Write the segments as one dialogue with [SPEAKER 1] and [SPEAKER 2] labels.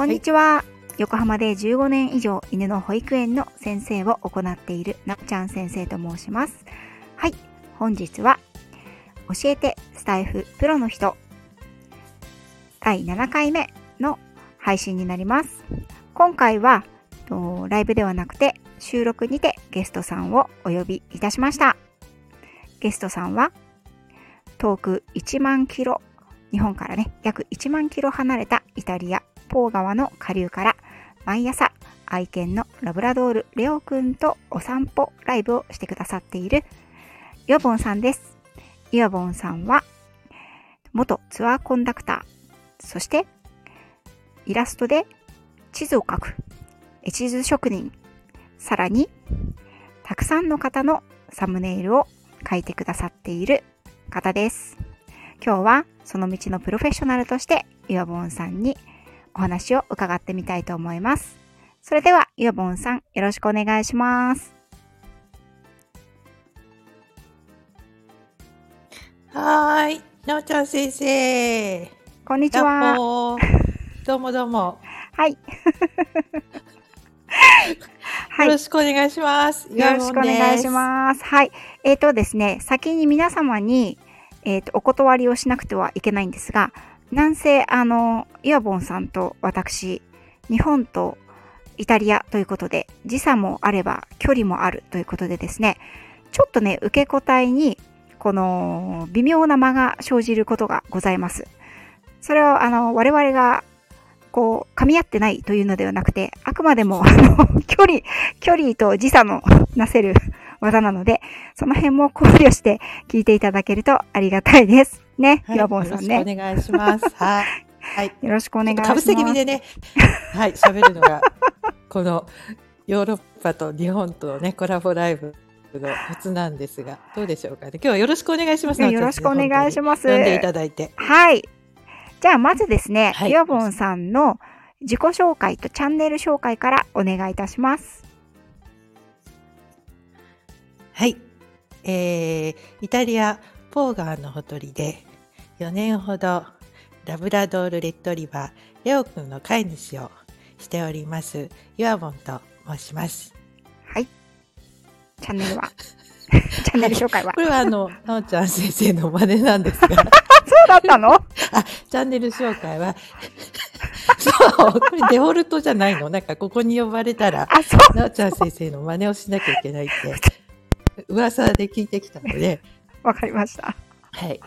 [SPEAKER 1] こんにちは。横浜で15年以上犬の保育園の先生を行っているなおちゃん先生と申します。はい。本日は教えてスタイフプロの人第7回目の配信になります。今回はライブではなくて収録にてゲストさんをお呼びいたしました。ゲストさんは遠く1万キロ、日本からね、約1万キロ離れたイタリア、ポー川の下流から毎朝愛犬のラブラドールレオくんとお散歩ライブをしてくださっているイワボンさんです。イワボンさんは元ツアーコンダクター、そしてイラストで地図を描く絵地図職人、さらにたくさんの方のサムネイルを描いてくださっている方です。今日はその道のプロフェッショナルとしてイワボンさんにお話を伺ってみたいと思います。それではイワボンさんよろしくお願いします。
[SPEAKER 2] はーい。なおちゃん先生。
[SPEAKER 1] こんにちは。
[SPEAKER 2] どうもどうも。
[SPEAKER 1] はい。はい。
[SPEAKER 2] よろしくお願いします。
[SPEAKER 1] よろしくお願いします。はい。えっ、とですね、先に皆様に、えっ、と、お断りをしなくてはいけないんですが、なんせ、あの、イワボンさんと私、日本とイタリアということで、時差もあれば距離もあるということでですね、ちょっとね、受け答えに、この、微妙な間が生じることがございます。それは、あの、我々が、こう、噛み合ってないというのではなくて、あくまでも、あの、距離、距離と時差のなせる技なので、その辺も考慮して聞いていただけるとありがたいです。ね、
[SPEAKER 2] はい、
[SPEAKER 1] 岩本さんね。
[SPEAKER 2] よろしくお願いします。はい。はい。
[SPEAKER 1] よろしくお願いします。
[SPEAKER 2] かぶせ気味でね、はい、喋るのが、このヨーロッパと日本とのね、コラボライブのコツなんですが、どうでしょうかね。今日はよろしくお願いします。
[SPEAKER 1] よろしくお願いします。
[SPEAKER 2] 呼んでいただいて。
[SPEAKER 1] はい。じゃあ、まずですね、
[SPEAKER 2] はい
[SPEAKER 1] 岩本さんの自己紹介とチャンネル紹介からお願いいたします。
[SPEAKER 2] はい。えー、イタリア、ポーガーのほとりで、4年ほど、ラブラドールレッドリバー、レオくんの飼い主をしております、ユアボンと申します。
[SPEAKER 1] はい。チャンネルは？チャンネル紹介は、
[SPEAKER 2] これはあの、なおちゃん先生の真似なんですが、
[SPEAKER 1] そうだったの？
[SPEAKER 2] あ、チャンネル紹介は、そう、これデフォルトじゃないの？なんかここに呼ばれたら。なおちゃん先生の真似をしなきゃいけないって、噂で聞いてきたので、
[SPEAKER 1] わかりました。
[SPEAKER 2] はい。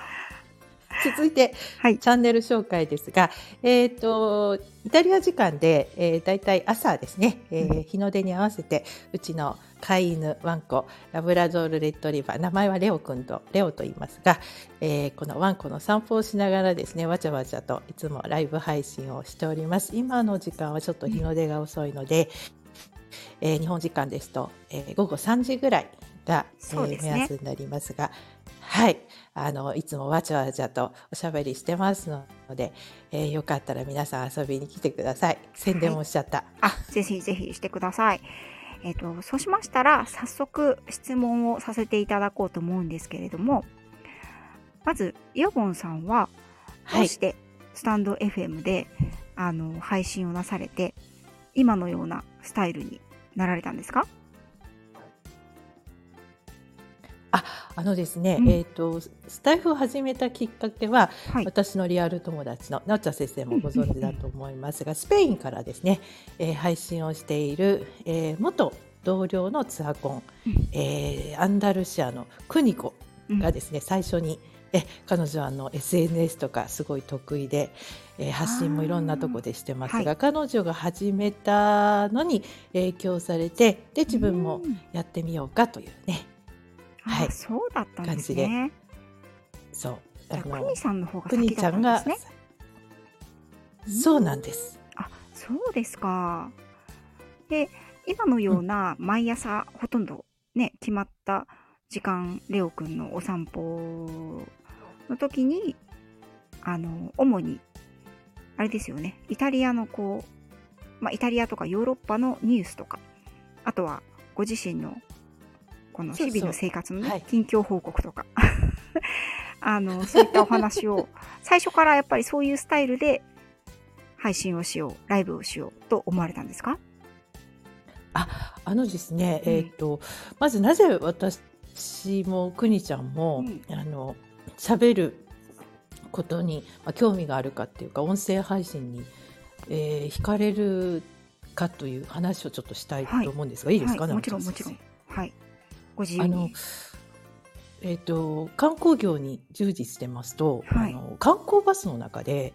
[SPEAKER 2] 続いて、
[SPEAKER 1] はい。
[SPEAKER 2] チャンネル紹介ですが、えっ、と、イタリア時間で、えー、大体朝ですね、えー日の出に合わせて、うちの飼い犬、ワンコ、ラブラドールレッドリバー、名前はレオくんと、レオと言いますが、えーこのワンコの散歩をしながらですね、わちゃわちゃといつもライブ配信をしております。今の時間はちょっと日の出が遅いので、えー日本時間ですと、えー午後3時ぐらいが、えー目安になりますが、はい、あのいつもわちゃわちゃとおしゃべりしてますので、えーよかったら皆さん遊びに来てください。宣伝もしちゃった。
[SPEAKER 1] あ、ぜひぜひしてください。えっ、と、そうしましたら、早速質問をさせていただこうと思うんですけれども、まず、イオボンさんは、ど
[SPEAKER 2] はい
[SPEAKER 1] うし、てスタンド FM で、あの、配信をなされて、今のようなスタイルになられたんですか？
[SPEAKER 2] あのですね、
[SPEAKER 1] うん。
[SPEAKER 2] えっ、とスタイフを始めたきっかけは、
[SPEAKER 1] はい。
[SPEAKER 2] 私のリアル友達のなおちゃん先生もご存知だと思いますが、スペインからですね、えー配信をしている、えー元同僚のツアーコン、
[SPEAKER 1] うん。
[SPEAKER 2] えーアンダルシアのクニコがですね、最初にえ彼女はあの SNS とかすごい得意で、えー発信もいろんなとこでしてますが、
[SPEAKER 1] はい。
[SPEAKER 2] 彼女が始めたのに影響されてで自分も
[SPEAKER 1] うん。
[SPEAKER 2] やってみようかというねはい
[SPEAKER 1] あそうだったんですね。
[SPEAKER 2] そう
[SPEAKER 1] じゃあ、
[SPEAKER 2] あの
[SPEAKER 1] くにさんの方が先だった
[SPEAKER 2] ん
[SPEAKER 1] ですね。
[SPEAKER 2] そうなんです。
[SPEAKER 1] あ、そうですか。で、今のような毎朝ほとんどね、決まった時間、レオくんのお散歩の時に、あの、主に、あれですよね、イタリアのこう、まあ、イタリアとかヨーロッパのニュースとか、あとはご自身のこの日々の生活のね、
[SPEAKER 2] はい。
[SPEAKER 1] 近況報告とか、あの、そういったお話を、最初からやっぱりそういうスタイルで配信をしよう、ライブをしようと思われたんですか？
[SPEAKER 2] あ、あのですね、
[SPEAKER 1] うん。
[SPEAKER 2] えっ、と、まずなぜ私もくにちゃんも、
[SPEAKER 1] うん。
[SPEAKER 2] あの、喋ることに、まあ、興味があるかっていうか、音声配信に、えー惹かれるかという話をちょっとしたい
[SPEAKER 1] はい
[SPEAKER 2] と思うんですが、い。いですか、
[SPEAKER 1] はい、も
[SPEAKER 2] 直ち
[SPEAKER 1] ろんもちろん。
[SPEAKER 2] 先。
[SPEAKER 1] はい。ご自由
[SPEAKER 2] 生あの
[SPEAKER 1] に。、
[SPEAKER 2] えっ、と、観光業に従事してますと、
[SPEAKER 1] はい。
[SPEAKER 2] あの観光バスの中で、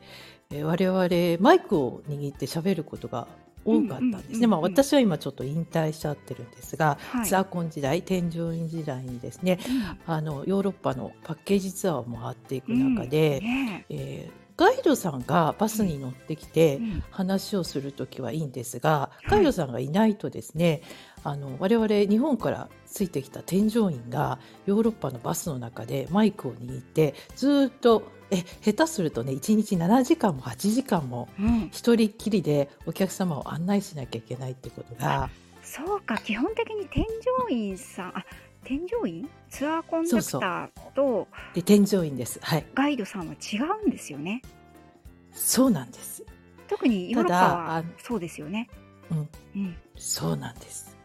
[SPEAKER 2] えー我々マイクを握って喋ることが多かったんですね。
[SPEAKER 1] うんうんうんうん
[SPEAKER 2] まあ私は今ちょっと引退しちゃってるんですが、
[SPEAKER 1] はい。
[SPEAKER 2] ツアーコン時代、添乗員時代にですね、あのヨーロッパのパッケージツアーを回っていく中で、
[SPEAKER 1] うん。ね
[SPEAKER 2] え。ーガイドさんがバスに乗ってきて、
[SPEAKER 1] うん。
[SPEAKER 2] 話をするときはいいんですが、
[SPEAKER 1] い。
[SPEAKER 2] ガイドさんがいないとですね、あの我々日本からついてきた添乗員がヨーロッパのバスの中でマイクを握ってずーっとえ下手するとね1日7時間も8時間も
[SPEAKER 1] うん、
[SPEAKER 2] 一人っきりでお客様を案内しなきゃいけないってことが
[SPEAKER 1] そうか基本的に添乗員さんあ添乗員？ツアーコンダクターと
[SPEAKER 2] で添乗員です。はい。
[SPEAKER 1] ガイドさんは違うんですよね。
[SPEAKER 2] そうなんです。
[SPEAKER 1] 特にヨーロッパは
[SPEAKER 2] あ
[SPEAKER 1] そうですよね。
[SPEAKER 2] うん。
[SPEAKER 1] うん。
[SPEAKER 2] そうなんです。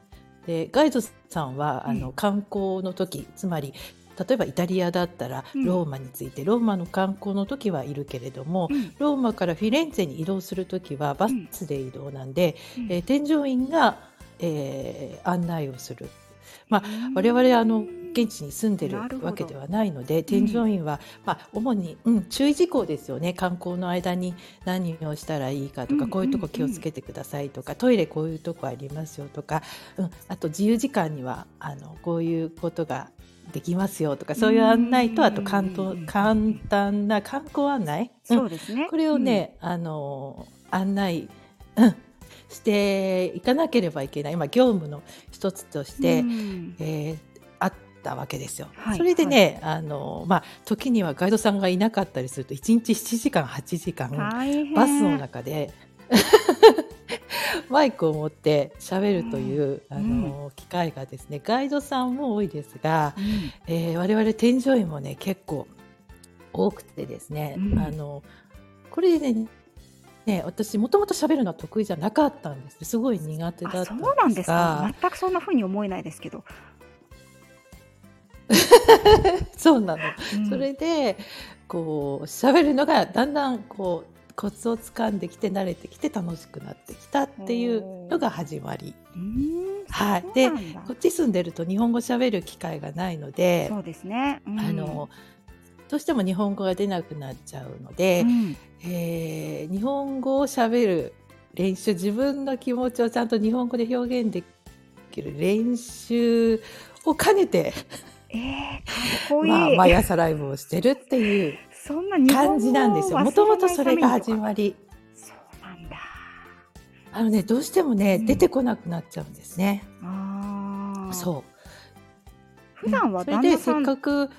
[SPEAKER 2] でガイドさんは、あの
[SPEAKER 1] うん
[SPEAKER 2] 観光の時つまり例えばイタリアだったら
[SPEAKER 1] うん。
[SPEAKER 2] ローマについて、ローマの観光の時はいるけれども、
[SPEAKER 1] うん。
[SPEAKER 2] ローマからフィレンツェに移動する時はバスで移動なんで、
[SPEAKER 1] うん。
[SPEAKER 2] えー添乗員が、えー案内をする。まあ
[SPEAKER 1] うん。
[SPEAKER 2] 我々あの現地に住んでるわけではないので添乗員は、まあ、主に、うん、注意事項ですよね。観光の間に何をしたらいいかとか、
[SPEAKER 1] うん
[SPEAKER 2] こういうとこ気をつけてくださいとか、トイレこういうとこありますよとか、うん、あと自由時間にはあのこういうことができますよとかそういう案内とあと簡単簡単な観光案内、うん。
[SPEAKER 1] そうですね。
[SPEAKER 2] これをね、あの案内、うん、していかなければいけない、まあ、業務の一つとし
[SPEAKER 1] うん
[SPEAKER 2] て、
[SPEAKER 1] うん。
[SPEAKER 2] えーあったわけですよ。
[SPEAKER 1] はい
[SPEAKER 2] それでね、あのまあ、時にはガイドさんがいなかったりすると1日7時間8時間バスの中で マイクを持って喋るという、
[SPEAKER 1] うん。
[SPEAKER 2] あの機会がですねガイドさんも多いですが、
[SPEAKER 1] うん。
[SPEAKER 2] えー我々添乗員もね結構多くてですね、
[SPEAKER 1] うん。
[SPEAKER 2] あのこれでねね私もともと喋るのは得意じゃなかったんです。すごい苦手だったんです
[SPEAKER 1] あそうなんですか。
[SPEAKER 2] が
[SPEAKER 1] 全くそんな風に思えないですけど、
[SPEAKER 2] そうなの、
[SPEAKER 1] うん。
[SPEAKER 2] それでこう喋るのがだんだんこうコツをつかんできて慣れてきて楽しくなってきたっていうのが始まり。はい。
[SPEAKER 1] そうなんだ。
[SPEAKER 2] こっち住んでると日本語喋る機会がないので、
[SPEAKER 1] そうですね、うん。
[SPEAKER 2] あのどうしても日本語が出なくなっちゃうので、
[SPEAKER 1] うん。
[SPEAKER 2] えー日本語をしゃべる練習自分の気持ちをちゃんと日本語で表現できる練習を兼ねて、
[SPEAKER 1] えー、かっこいい、
[SPEAKER 2] まあ、毎朝ライブをしてるっていう感じなんですよ。もともとそれが始ま
[SPEAKER 1] り。
[SPEAKER 2] り
[SPEAKER 1] そうなんだ。
[SPEAKER 2] あのねどうしてもね、
[SPEAKER 1] うん。
[SPEAKER 2] 出てこなくなっちゃうんですね。
[SPEAKER 1] ああ
[SPEAKER 2] そう。
[SPEAKER 1] 普段は
[SPEAKER 2] それでせっ
[SPEAKER 1] 旦那さん
[SPEAKER 2] かく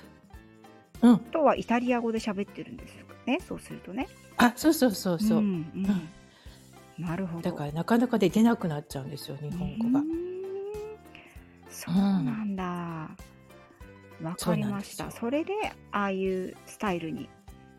[SPEAKER 2] うん。
[SPEAKER 1] とはイタリア語で喋ってるんですかね。そうするとね。
[SPEAKER 2] あそうそうそうそう、
[SPEAKER 1] んうん。なるほど。
[SPEAKER 2] だからなかなかで出なくなっちゃうんですよ日本語が。
[SPEAKER 1] うそうなんだ、わかりました。それでああいうスタイルに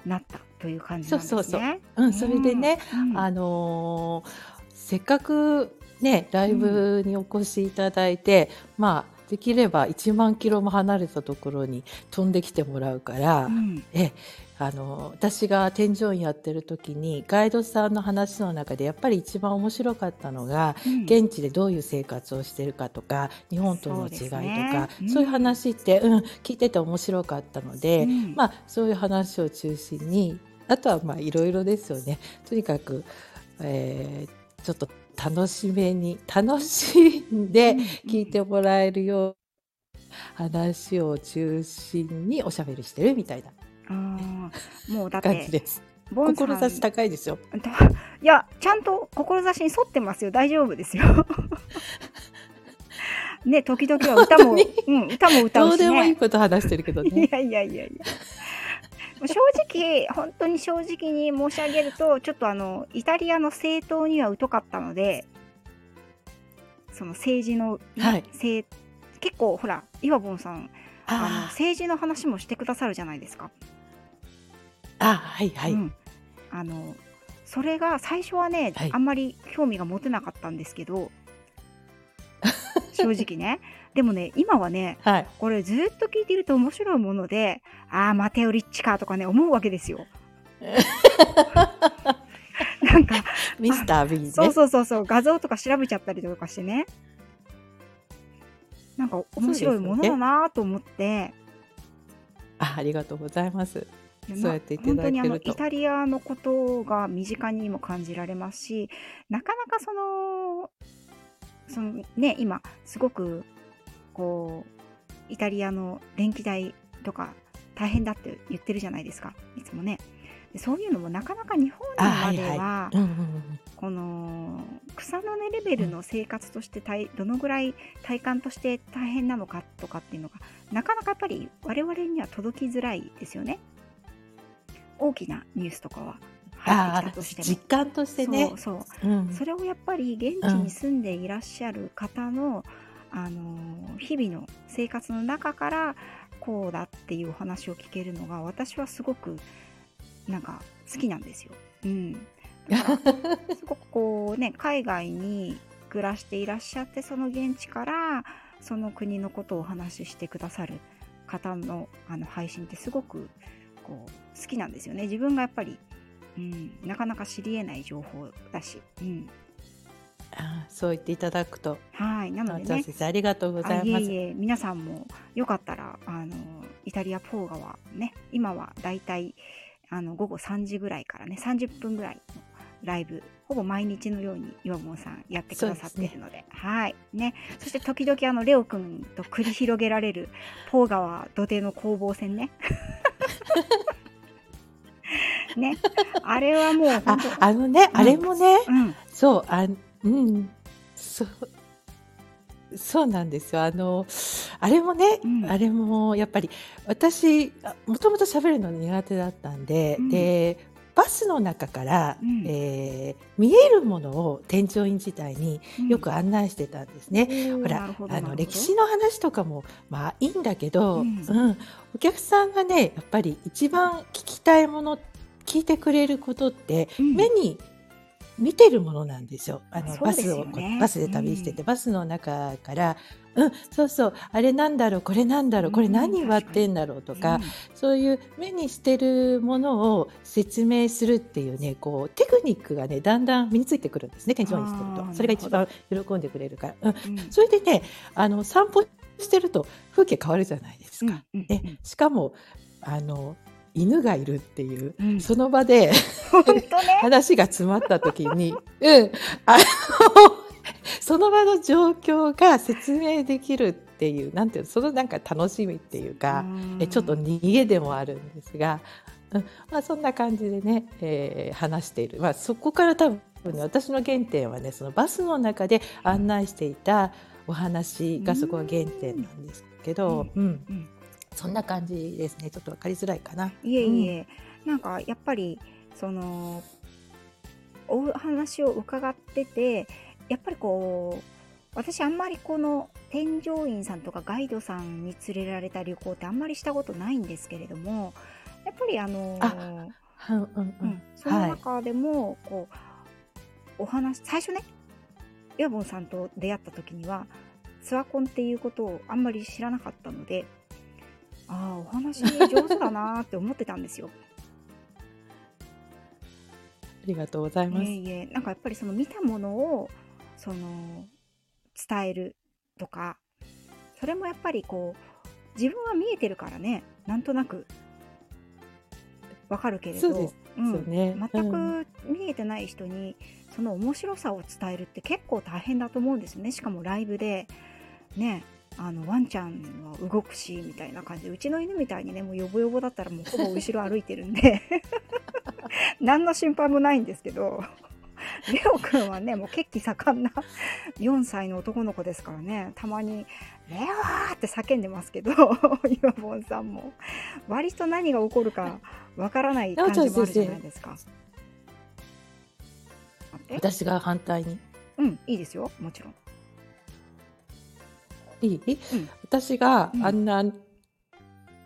[SPEAKER 1] なったという感じなんですね。
[SPEAKER 2] そうそうそう。うんそれでね、
[SPEAKER 1] うん。
[SPEAKER 2] あのーせっかくねライブにお越しいただいて、まあできれば1万キロも離れたところに飛んできてもらうから、
[SPEAKER 1] うん。
[SPEAKER 2] えあの私が添乗員やってる時にガイドさんの話の中でやっぱり一番面白かったのが、
[SPEAKER 1] うん。
[SPEAKER 2] 現地でどういう生活をしてるかとか日本との違いと
[SPEAKER 1] そうね
[SPEAKER 2] そう,、
[SPEAKER 1] うん。
[SPEAKER 2] いう話って、うん、聞いてて面白かったので、
[SPEAKER 1] うん。
[SPEAKER 2] まあ、そういう話を中心にあとはまあいろいろですよね。とにかく、えーちょっと楽しめに楽しんで
[SPEAKER 1] うん。
[SPEAKER 2] 聞いてもらえるような話を中心におしゃべりしてるみたいな
[SPEAKER 1] あーもうだっ
[SPEAKER 2] 感じ
[SPEAKER 1] て
[SPEAKER 2] です。
[SPEAKER 1] ボンさん。
[SPEAKER 2] 志高いですよ。
[SPEAKER 1] だ いやちゃんと志に沿ってますよ。大丈夫ですよ。ね時々は歌も、
[SPEAKER 2] 本
[SPEAKER 1] うん、歌も歌
[SPEAKER 2] どう
[SPEAKER 1] うしね。
[SPEAKER 2] でもいいこと話してるけど
[SPEAKER 1] い
[SPEAKER 2] ね。
[SPEAKER 1] やいやいやいや。正直本当に正直に申し上げるとちょっとあのイタリアの政党には疎かったのでその政治の、
[SPEAKER 2] はい。
[SPEAKER 1] 政結構ほら岩本さんあの
[SPEAKER 2] あ
[SPEAKER 1] 政治の話もしてくださるじゃないですか。
[SPEAKER 2] あ、はいはい。
[SPEAKER 1] うん、あのそれが最初はね、
[SPEAKER 2] はい
[SPEAKER 1] あんまり興味が持てなかったんですけど 正直ねでもね今はね
[SPEAKER 2] はい。
[SPEAKER 1] これずっと聞いてると面白いものでああマテオ・リッチかとかね思うわけですよ なんか
[SPEAKER 2] ミスター・ビーね。
[SPEAKER 1] そうそうそうそう画像とか調べちゃったりとかしてねなんか面白いものだなと思って、
[SPEAKER 2] あありがとうございます。そうやっていただけると
[SPEAKER 1] 本当にあのイタリアのことが身近にも感じられますしなかなかそのそのね今すごくこうイタリアの電気代とか大変だって言ってるじゃないですかいつもねでそういうのもなかなか日本
[SPEAKER 2] あ
[SPEAKER 1] までは、
[SPEAKER 2] はいはい。うんうんうん。
[SPEAKER 1] この草の根レベルの生活として大どのぐらい体感として大変なのかとかっていうのがなかなかやっぱり我々には届きづらいですよね大きなニュースとかは入
[SPEAKER 2] ああ
[SPEAKER 1] ってきたとしても
[SPEAKER 2] 実感としてね。
[SPEAKER 1] そうそう
[SPEAKER 2] うん。
[SPEAKER 1] それをやっぱり現地に住んでいらっしゃる方の、あの日々の生活の中からこうだっていうお話を聞けるのが私はすごくなんか好きなんですよ。うん、だから すごくこうね海外に暮らしていらっしゃってその現地からその国のことをお話ししてくださる方のあの配信ってすごくこう好きなんですよね。自分がやっぱり、うん、なかなか知り得ない情報だし、うん、
[SPEAKER 2] あーそう言っていただくと、
[SPEAKER 1] はい。なのでね。
[SPEAKER 2] あ先生ありがとうござ
[SPEAKER 1] あ
[SPEAKER 2] います。
[SPEAKER 1] いえいえ。皆さんもよかったらあのイタリアポーガはね今はだいたいあの午後3時ぐらいからね30分ぐらいのライブほぼ毎日のように岩本さんやってくださっているので。はい。ね。そして時々あのレオくんと繰り広げられるポーガは土手の攻防戦ね ね。あれはもう
[SPEAKER 2] ああのね、あれもね、
[SPEAKER 1] うん。
[SPEAKER 2] そうあうん。そうそうなんですよ。あのあれもね、
[SPEAKER 1] うん。
[SPEAKER 2] あれもやっぱり私あもともと喋るの苦手だったんで、
[SPEAKER 1] うん。
[SPEAKER 2] でバスの中から、
[SPEAKER 1] うん。
[SPEAKER 2] えー見えるものを添乗員自体に
[SPEAKER 1] うん。
[SPEAKER 2] よく案内してたんですね。
[SPEAKER 1] おー
[SPEAKER 2] ほらあの歴史の話とかもまあいいんだけど、
[SPEAKER 1] う
[SPEAKER 2] うんん。お客さんがねやっぱり一番聞きたいもの聞いてくれることって、
[SPEAKER 1] うん。
[SPEAKER 2] 目に見てるものなんですよ。あのバスをバスで旅してて、バスの中から「うんそうそう。あれなんだろうこれなんだろうこれ何割ってんだろう」とか、そういう目にしてるものを説明するっていうねこうテクニックがねだんだん身についてくるんですね店長にしてると。それが一番喜んでくれるから、うん、
[SPEAKER 1] うん。うん
[SPEAKER 2] それでねあの散歩してると風景変わるじゃないですか。
[SPEAKER 1] うんうん。
[SPEAKER 2] ね、しかもあの犬がいるっていう、
[SPEAKER 1] うん。
[SPEAKER 2] その場で
[SPEAKER 1] ね。
[SPEAKER 2] 話が詰まった時に、うん、あのその場の状況が説明できるっていうなんていうのそのなんか楽しみっていうか、えちょっと逃げでもあるんですが、うん。まあ、そんな感じでね、えー話している、まあ、そこから多分ね私の原点はねそのバスの中で案内していたお話がそこが原点なんですけど、うん。
[SPEAKER 1] うん
[SPEAKER 2] そんな感じですね。ちょっと分かりづらいかな。
[SPEAKER 1] いえいえ、なんかやっぱりそのお話を伺っててやっぱりこう私あんまりこの添乗員さんとかガイドさんに連れられた旅行ってあんまりしたことないんですけれどもやっぱりあの
[SPEAKER 2] あうんうんう
[SPEAKER 1] うんん、その中でも、こうお話最初ねヤボンさんと出会った時にはツアコンっていうことをあんまり知らなかったのでああお話上手だなーって思ってたんですよ。
[SPEAKER 2] ありがとうございます。
[SPEAKER 1] いえいえなんかやっぱりその見たものをその伝えるとかそれもやっぱりこう自分は見えてるからねなんとなくわかるけれど
[SPEAKER 2] そう
[SPEAKER 1] 全
[SPEAKER 2] うん
[SPEAKER 1] く見えてない人にその面白さを伝えるって結構大変だと思うんですよねしかもライブでねあのワンちゃんは動くしみたいな感じでうちの犬みたいにねもうヨボヨボだったらもうほぼ後ろ歩いてるんで 何の心配もないんですけどレオくんはねもう血気盛んな4歳の男の子ですからねたまに「レオー!」って叫んでますけど 岩本さんも割と何が起こるかわからない感じもあるじゃないですか。
[SPEAKER 2] 私が反対に？
[SPEAKER 1] うんいいですよもちろん。
[SPEAKER 2] いい、私が
[SPEAKER 1] うん。
[SPEAKER 2] あんな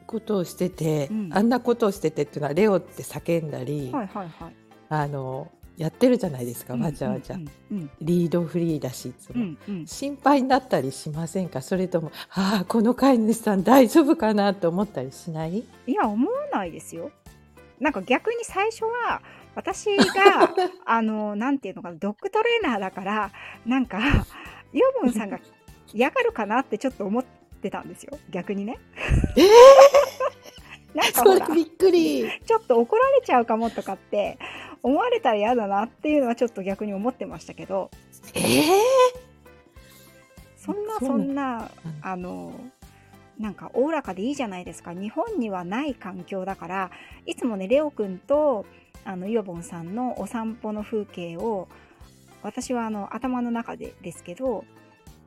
[SPEAKER 2] ことをしてて、
[SPEAKER 1] うん。
[SPEAKER 2] あんなことをしててっていうのはレオって叫んだり、
[SPEAKER 1] はいはいはい。
[SPEAKER 2] あのやってるじゃないですか、
[SPEAKER 1] うん
[SPEAKER 2] わちゃわちゃ、リードフリーだしいつも、
[SPEAKER 1] うんうん。
[SPEAKER 2] 心配になったりしませんか？それともああこの飼い主さん大丈夫かなと思ったりしない？
[SPEAKER 1] いや思わないですよ。なんか逆に最初は私が あのなんていうのかなドッグトレーナーだからなんかユーボンさんが嫌がるかなってちょっと思ってたんですよ。逆にね。
[SPEAKER 2] え
[SPEAKER 1] なんか
[SPEAKER 2] びっくり。
[SPEAKER 1] ちょっと怒られちゃうかもとかって思われたら嫌だなっていうのはちょっと逆に思ってましたけど。
[SPEAKER 2] ええ
[SPEAKER 1] そんな
[SPEAKER 2] そん
[SPEAKER 1] な
[SPEAKER 2] うん。
[SPEAKER 1] あのなんかおおらかでいいじゃないですか。日本にはない環境だからいつもねレオくんとあのイオボンさんのお散歩の風景を私はあの頭の中でですけど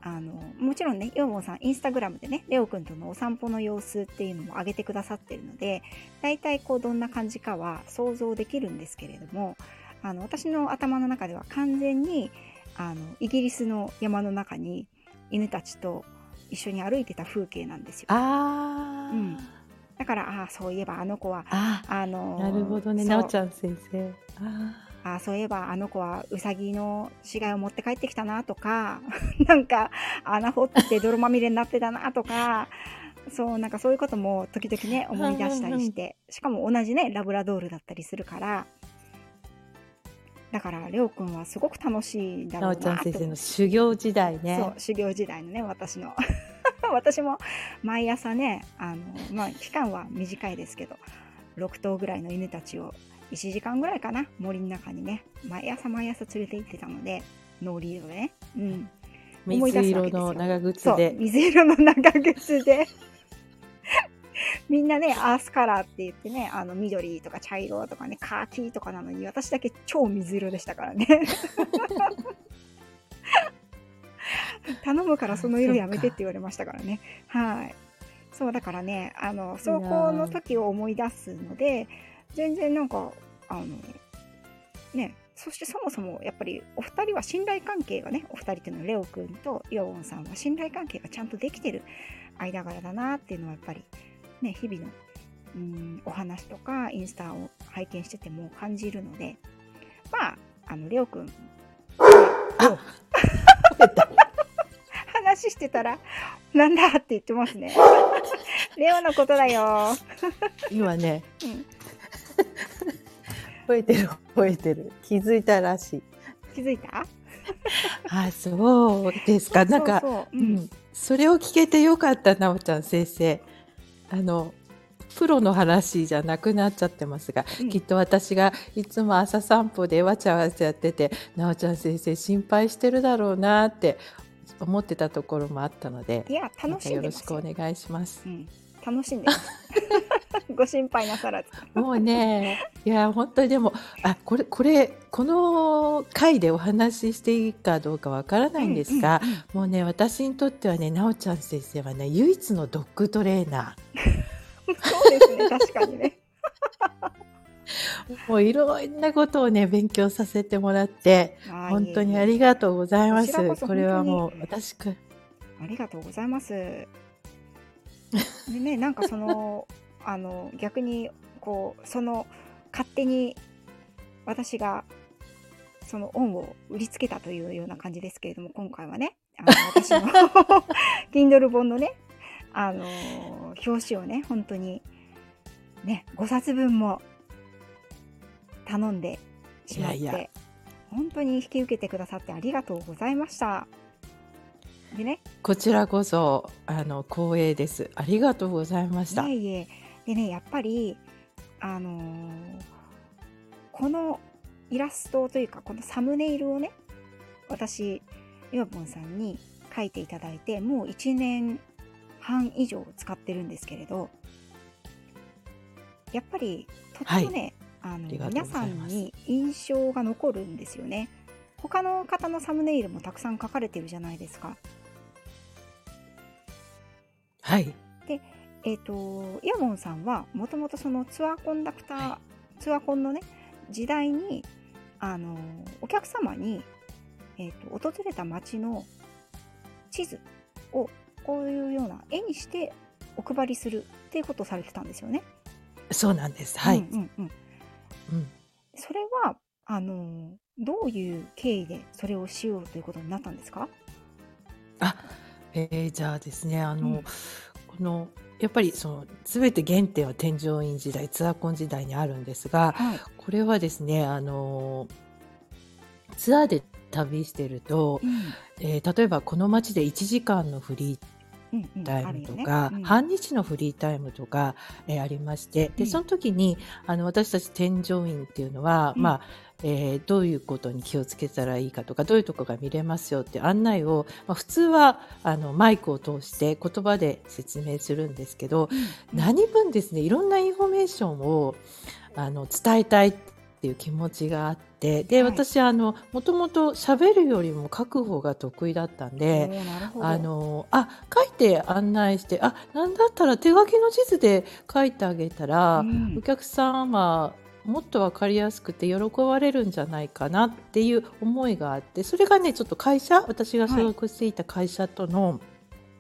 [SPEAKER 1] あのもちろんねイオボンさんインスタグラムでねレオくんとのお散歩の様子っていうのも上げてくださってるので大体こうどんな感じかは想像できるんですけれどもあの私の頭の中では完全にあのイギリスの山の中に犬たちと一緒に歩いてた風景なんですよ。
[SPEAKER 2] ああ、
[SPEAKER 1] うん。だからああそういえばあの子は
[SPEAKER 2] あ
[SPEAKER 1] あの
[SPEAKER 2] なるほどね。なおちゃん先生。あ
[SPEAKER 1] あそういえばあの子はウサギの死骸を持って帰ってきたなとか なんか穴掘って泥まみれになってたなとかそうなんかそういうことも時々ね思い出したりして。しかも同じねラブラドールだったりするから。だからレオくんはすごく楽しいだろうなと。
[SPEAKER 2] ちゃん先生の修行時代ね。
[SPEAKER 1] そう修行時代のね私の。私も毎朝ねあの、まあ、期間は短いですけど6頭ぐらいの犬たちを1時間ぐらいかな森の中にね。毎朝毎朝連れて行ってたのでノーリードでね、うん、
[SPEAKER 2] 水色の長
[SPEAKER 1] そう
[SPEAKER 2] 靴で。
[SPEAKER 1] 水色の長靴で。みんなねアースカラーって言ってねあの緑とか茶色とかねカーキとかなのに私だけ超水色でしたからね。頼むからその色やめてって言われましたからね。はい。そうだからねあの走行の時を思い出すので全然なんかあのねそしてそもそもやっぱりお二人は信頼関係がねお二人っていうのはレオくんとイオウォンさんは信頼関係がちゃんとできてる間柄だなっていうのはやっぱりね日々のうんお話とかインスタを拝見してても感じるので。まああのレオくん
[SPEAKER 2] あ
[SPEAKER 1] 話してたらなんだって言ってますね。レオのことだよ、
[SPEAKER 2] 今ね
[SPEAKER 1] うん、
[SPEAKER 2] 吠えてる吠えてる。気づいたらしい。
[SPEAKER 1] 気づいた？
[SPEAKER 2] あそうですか。なんか
[SPEAKER 1] そう
[SPEAKER 2] ん。ん、それを聞けてよかったなおちゃん先生。あのプロの話じゃなくなっちゃってますが、
[SPEAKER 1] うん。
[SPEAKER 2] きっと私がいつも朝散歩でわちゃわちゃやっててなおちゃん先生心配してるだろうなって思ってたところもあったので
[SPEAKER 1] いや
[SPEAKER 2] またよろしくお願いします。
[SPEAKER 1] う。ん、楽しんで ご心配なさらず。
[SPEAKER 2] もうね、いや本当にでもあこれこれこの回でお話ししていいかどうかわからないんですが、
[SPEAKER 1] うんうんうん
[SPEAKER 2] もうね私にとってはねなおちゃん先生はね唯一のドッグトレーナ
[SPEAKER 1] そうですね確かにね。
[SPEAKER 2] ー もういろんなことをね勉強させてもらって本当にありがとうございます。
[SPEAKER 1] こ
[SPEAKER 2] れはもう私か
[SPEAKER 1] ありがとうございます。でね、なんかその、あの、逆に、こう、その、勝手に私が、その恩を売りつけたというような感じですけれども、今回はね、あの私の Kindle 本のね、あの、表紙をね、本当に、ね、5冊分も頼んでしまって、本当に引き受けてくださってありがとうございました。でね、
[SPEAKER 2] こちらこそあの光栄です。ありがとうございました。
[SPEAKER 1] いえいえ。でねやっぱりあのーこのイラストというかこのサムネイルをね私ヨボンさんに書いていただいてもう1年半以上使ってるんですけれどやっぱりとってもね、あの皆さんに印象が残るんですよね。他の方のサムネイルもたくさん書かれてるじゃないですか
[SPEAKER 2] はい
[SPEAKER 1] えっ、と、イヤモンさんはもともとそのツアーコンダクター、
[SPEAKER 2] は
[SPEAKER 1] ツアーコンのね、時代に、あの、お客様に、えっ、と、訪れた街の地図をこういうような絵にしてお配りするっていうことをされてたんですよね。
[SPEAKER 2] そうなんですはい、
[SPEAKER 1] うんうんうん。
[SPEAKER 2] うん
[SPEAKER 1] それは、あのどういう経緯でそれをしようということになったんですか？
[SPEAKER 2] あ、えーじゃあですね、あの、
[SPEAKER 1] うん。
[SPEAKER 2] この、やっぱりその、全て原点は添乗員時代、ツアーコン時代にあるんですが、
[SPEAKER 1] はい。
[SPEAKER 2] これはですね、あの、ツアーで旅してると、
[SPEAKER 1] うん。
[SPEAKER 2] えー例えばこの街で1時間のフリー
[SPEAKER 1] うんうん。
[SPEAKER 2] タイ
[SPEAKER 1] あるよね。
[SPEAKER 2] ムとか、
[SPEAKER 1] うん。
[SPEAKER 2] 半日のフリータイムとか、えーありまして、で、そ
[SPEAKER 1] うん。
[SPEAKER 2] の時に、あの、私たち添乗員っていうのは、
[SPEAKER 1] うん。
[SPEAKER 2] まあ、えーどういうことに気をつけたらいいかとか、どういうとこが見れますよって案内を、まあ、普通は、あの、マイクを通して言葉で説明するんですけど、
[SPEAKER 1] うん。うん。
[SPEAKER 2] 何分ですね、いろんなインフォメーションを、あの、伝えたいっていう気持ちがあって、で、
[SPEAKER 1] はい。
[SPEAKER 2] 私、あの、もともと喋るよりも書く方が得意だったん
[SPEAKER 1] お
[SPEAKER 2] で、あ
[SPEAKER 1] ど。
[SPEAKER 2] の、あ、書いて案内して、あ、なんだったら手書きの地図で書いてあげた
[SPEAKER 1] う
[SPEAKER 2] ら、お
[SPEAKER 1] ん。
[SPEAKER 2] 客様、もっとわかりやすくて喜ばれるんじゃないかなっていう思いがあって、それがね、ちょっと会社、私が所
[SPEAKER 1] はい。
[SPEAKER 2] 属していた会社との、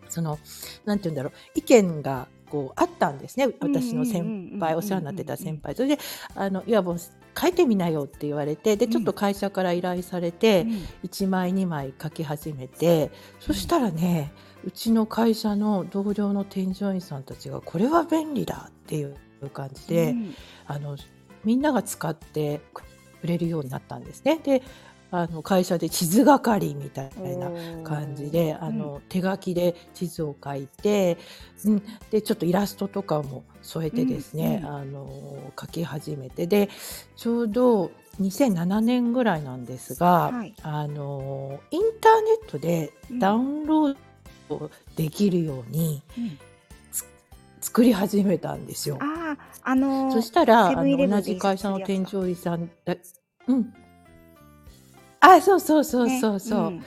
[SPEAKER 2] その、なんて言うんだろう、意見がこうあったんですね。私の先
[SPEAKER 1] うん
[SPEAKER 2] 輩、お世話になってた。先輩。それで、あの、いや、もう書いてみなよって言われて、で、ちょっと
[SPEAKER 1] うん。
[SPEAKER 2] 会社から依頼され
[SPEAKER 1] う
[SPEAKER 2] て、
[SPEAKER 1] ん。
[SPEAKER 2] 1枚2枚書き始めて、
[SPEAKER 1] うん。
[SPEAKER 2] そしたらね、うちの会社の同僚の添乗員さんたちが、これは便利だっていう感じ
[SPEAKER 1] う
[SPEAKER 2] で、
[SPEAKER 1] ん。
[SPEAKER 2] あの、みんなが使ってくれるようになったんですね。で、あの、会社で地図係みたいな感じ。で、あ
[SPEAKER 1] うん。
[SPEAKER 2] の、手書きで地図を書いて、うん、で、ちょっとイラストとかも添えてですね、
[SPEAKER 1] ん。
[SPEAKER 2] あの、書き始めて、で、ちょうど2007年ぐらいなんですが、
[SPEAKER 1] はい。
[SPEAKER 2] あの、インターネットで
[SPEAKER 1] うん。
[SPEAKER 2] ダウンロードできるように作り始めたんですよ。
[SPEAKER 1] ああ、あ
[SPEAKER 2] そ
[SPEAKER 1] の、
[SPEAKER 2] したら、あの、同じ会社の
[SPEAKER 1] するやつか。
[SPEAKER 2] 添乗員さんだうん。あ、そうそうそう
[SPEAKER 1] ね。
[SPEAKER 2] そううそう。
[SPEAKER 1] ん。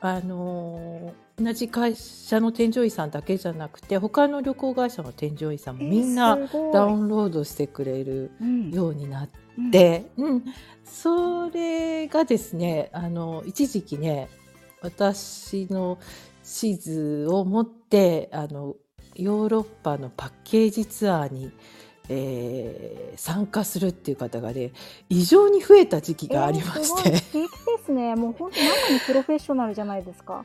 [SPEAKER 2] あの、同じ会社の添乗員さんだけじゃなくて、他の旅行会社の添乗員さんも
[SPEAKER 1] えー、
[SPEAKER 2] みんな。ダウンロードしてくれる
[SPEAKER 1] うん。
[SPEAKER 2] ようになっ
[SPEAKER 1] うん。
[SPEAKER 2] て、うん。それがですね、あの、一時期ね、私の地図を持って、あの、ヨーロッパのパッケージツアーに、えー参加するっていう方がね、異常に増えた時期
[SPEAKER 1] え
[SPEAKER 2] があり
[SPEAKER 1] ー、
[SPEAKER 2] ますし
[SPEAKER 1] ごい。
[SPEAKER 2] て。
[SPEAKER 1] 素敵ですね。もう本当まさにプロフェッショナルじゃないですか。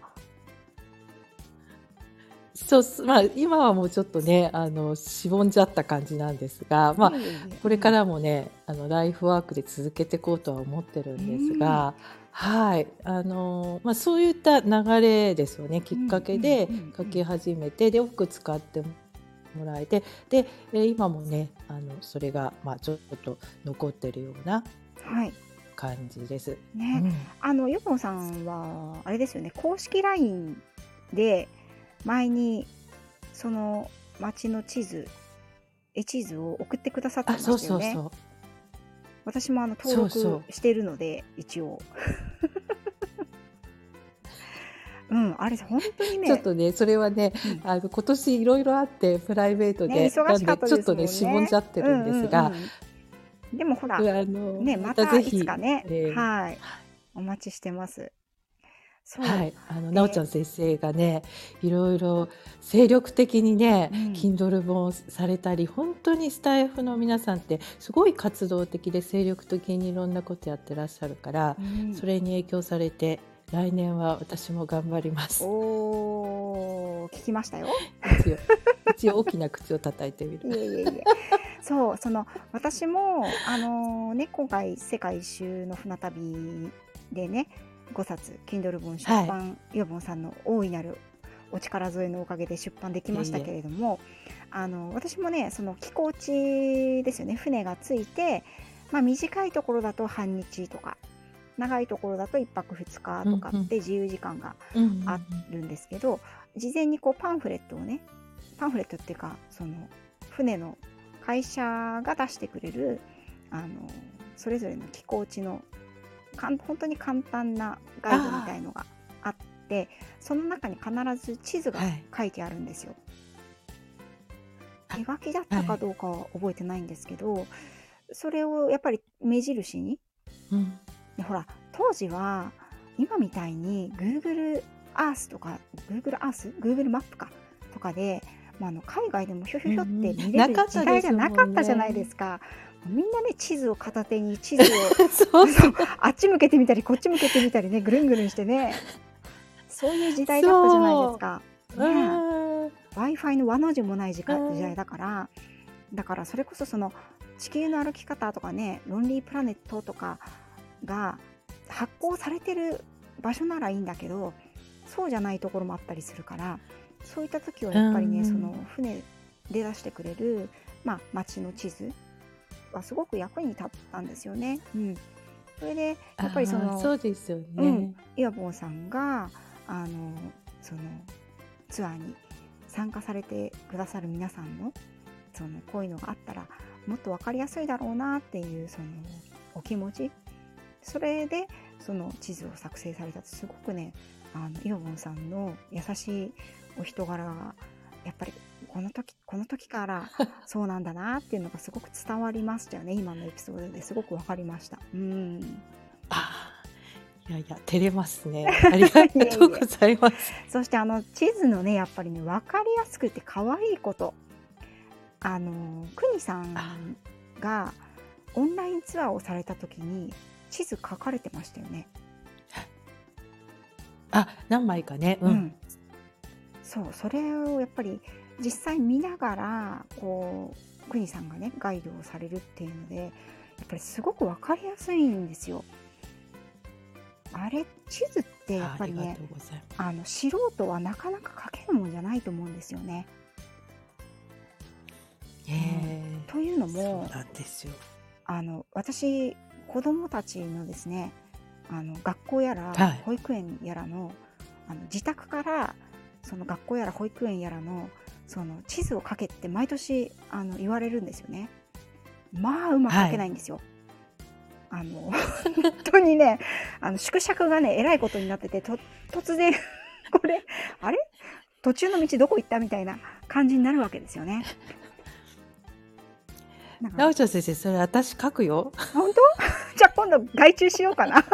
[SPEAKER 2] そうす、まあ、今はもうちょっとね、あの、しぼんじゃった感じなんですが、まあ、
[SPEAKER 1] いえいえいえ。
[SPEAKER 2] これか
[SPEAKER 1] うん。
[SPEAKER 2] らもね、あの、ライフワークで続けていこうとは思ってる
[SPEAKER 1] うん
[SPEAKER 2] です
[SPEAKER 1] ん。
[SPEAKER 2] が、はい。あの、まあ、そういった流れですよね。き
[SPEAKER 1] うん
[SPEAKER 2] っかけ
[SPEAKER 1] うん
[SPEAKER 2] で
[SPEAKER 1] うん
[SPEAKER 2] 書き
[SPEAKER 1] うん。
[SPEAKER 2] 始めて、で、多く使ってもらえて、で、えー今もね、あの、それが、まあ、ちょっと残ってるような
[SPEAKER 1] はい。
[SPEAKER 2] 感じです。う
[SPEAKER 1] ね。
[SPEAKER 2] ん。
[SPEAKER 1] あの、ヨポンさんは、あれですよね、公式 LINE で、前に、その街の地図、絵地図を送ってくださって
[SPEAKER 2] あ、
[SPEAKER 1] ま
[SPEAKER 2] そう
[SPEAKER 1] したよね。
[SPEAKER 2] そうそう。
[SPEAKER 1] 私もあの登録しているので、一応。うん、あれ、本当に
[SPEAKER 2] う。ちょっ
[SPEAKER 1] ね、
[SPEAKER 2] とね、それはね、
[SPEAKER 1] うん。
[SPEAKER 2] あの、今年いろいろあって、プライベート
[SPEAKER 1] ね、
[SPEAKER 2] で、
[SPEAKER 1] 忙しかったですもん
[SPEAKER 2] ちょっとね、しぼんじ
[SPEAKER 1] ね。
[SPEAKER 2] ゃってるん
[SPEAKER 1] うんうん
[SPEAKER 2] ですが、
[SPEAKER 1] うん。でもほら、
[SPEAKER 2] あの、
[SPEAKER 1] ね、ま
[SPEAKER 2] また
[SPEAKER 1] たいつ
[SPEAKER 2] ぜひ、
[SPEAKER 1] かね、
[SPEAKER 2] えー
[SPEAKER 1] はい、お待ちしてます。そう。
[SPEAKER 2] はい、あの、なおちゃ
[SPEAKER 1] で、
[SPEAKER 2] ん先生がね、いろいろ精力的にね、
[SPEAKER 1] うん。
[SPEAKER 2] Kindle 本をされたり、本当にスタイフの皆さんってすごい活動的で精力的にいろんなことやってらっしゃるから、
[SPEAKER 1] うん。
[SPEAKER 2] それに影響されて、来年は私も頑張ります。
[SPEAKER 1] おー、聞きましたよ。
[SPEAKER 2] 一応、一応大きな口を叩いてみ
[SPEAKER 1] い
[SPEAKER 2] る。
[SPEAKER 1] えいえいえ。そう、その、私も、あのね、今回、世界一周の船旅でね、5冊、Kindle 本出
[SPEAKER 2] はい。
[SPEAKER 1] 版、ヨボンさんの大いなるお力添えのおかげで出版できましたけ
[SPEAKER 2] え。
[SPEAKER 1] れども、あの、私もね、その寄港地ですよね、船がついて、まあ短いところだと半日とか、長いところだと1泊2日。とかって自由時間があるんですけど、事前にこうパンフレットをね、パンフレットっていうか、その船の会社が出してくれる、あの、それぞれの寄港地のかん本当に簡単なガイドみた
[SPEAKER 2] あ
[SPEAKER 1] いのがあって、その中に必ず地図
[SPEAKER 2] あ、
[SPEAKER 1] が
[SPEAKER 2] はい。
[SPEAKER 1] 書いてあるんですよ。
[SPEAKER 2] あ
[SPEAKER 1] 手書きだっ
[SPEAKER 2] はい。
[SPEAKER 1] たかどうかは覚えてないんですけど、それをやっぱり目印に、
[SPEAKER 2] うん。
[SPEAKER 1] でほら、当時は今みたいに Google Earth とか、Google Earth? Google マップか？とかで、まあ、あの海外でもひょひょひょって
[SPEAKER 2] うんうん。
[SPEAKER 1] 見れる時代じゃなかったじゃないで。すか。みんなね地図を片手に地図を
[SPEAKER 2] そうそう。
[SPEAKER 1] あっち向けてみたりこっち向けてみたりねぐるんぐるんしてね。そういう時代だったじゃないですか。
[SPEAKER 2] う。
[SPEAKER 1] ね。
[SPEAKER 2] ん。
[SPEAKER 1] W i f i の和の字もない時間時代だからだからそれこそその地球の歩き方とかねロンリープラネットとかが発行されてる場所ならいいんだけどそうじゃないところもあったりするからそういった時はやっぱりね、
[SPEAKER 2] うん。
[SPEAKER 1] その船で出してくれる、まあ、街の地図はすごく役に立ったんですよね。うん、それでやっぱりそ
[SPEAKER 2] あ
[SPEAKER 1] の
[SPEAKER 2] ーそうですよね。
[SPEAKER 1] うんイワボンさんがあのそのツアーに参加されてくださる皆さんのそのこういうのがあったらもっと分かりやすいだろうなっていうそのお気持ちそれでその地図を作成されたってすごくねあのイワボンさんの優しいお人柄がやっぱりこの時この時からそうなんだなっていうのがすごく伝わりましたよね今のエピソードですごく分かりました。うん
[SPEAKER 2] あーいやいや照れますね。ありがとうございます。
[SPEAKER 1] そしてあの地図のねやっぱりね分かりやすくて可愛いことあのくにさんがオンラインツアーをされた時に地図書かれてましたよね。
[SPEAKER 2] あ何枚かね。うん。
[SPEAKER 1] そうそれをやっぱり実際見ながらこうくにさんがねガイドをされるっていうのでやっぱりすごく分かりやすいんですよ。あれ地図ってやっぱりねあの素人はなかなか書けるもんじゃないと思うんですよね。
[SPEAKER 2] え
[SPEAKER 1] というの
[SPEAKER 2] ー
[SPEAKER 1] も
[SPEAKER 2] そうなんですよ。
[SPEAKER 1] あの私子どもたちのですねあの学校やら
[SPEAKER 2] はい
[SPEAKER 1] 保育園やらの,、あの自宅からその学校やら保育園やらのその地図を書けって毎年あの言われるんですよね。まあうまく書けないんですよ。あの 本当にねあの縮尺がねえらいことになっててと突然 これあれ？途中の道どこ行ったみたいな感じになるわけですよね。な
[SPEAKER 2] おちゃん先生それ私書くよ。
[SPEAKER 1] 本当？じゃあ今度外注しようかな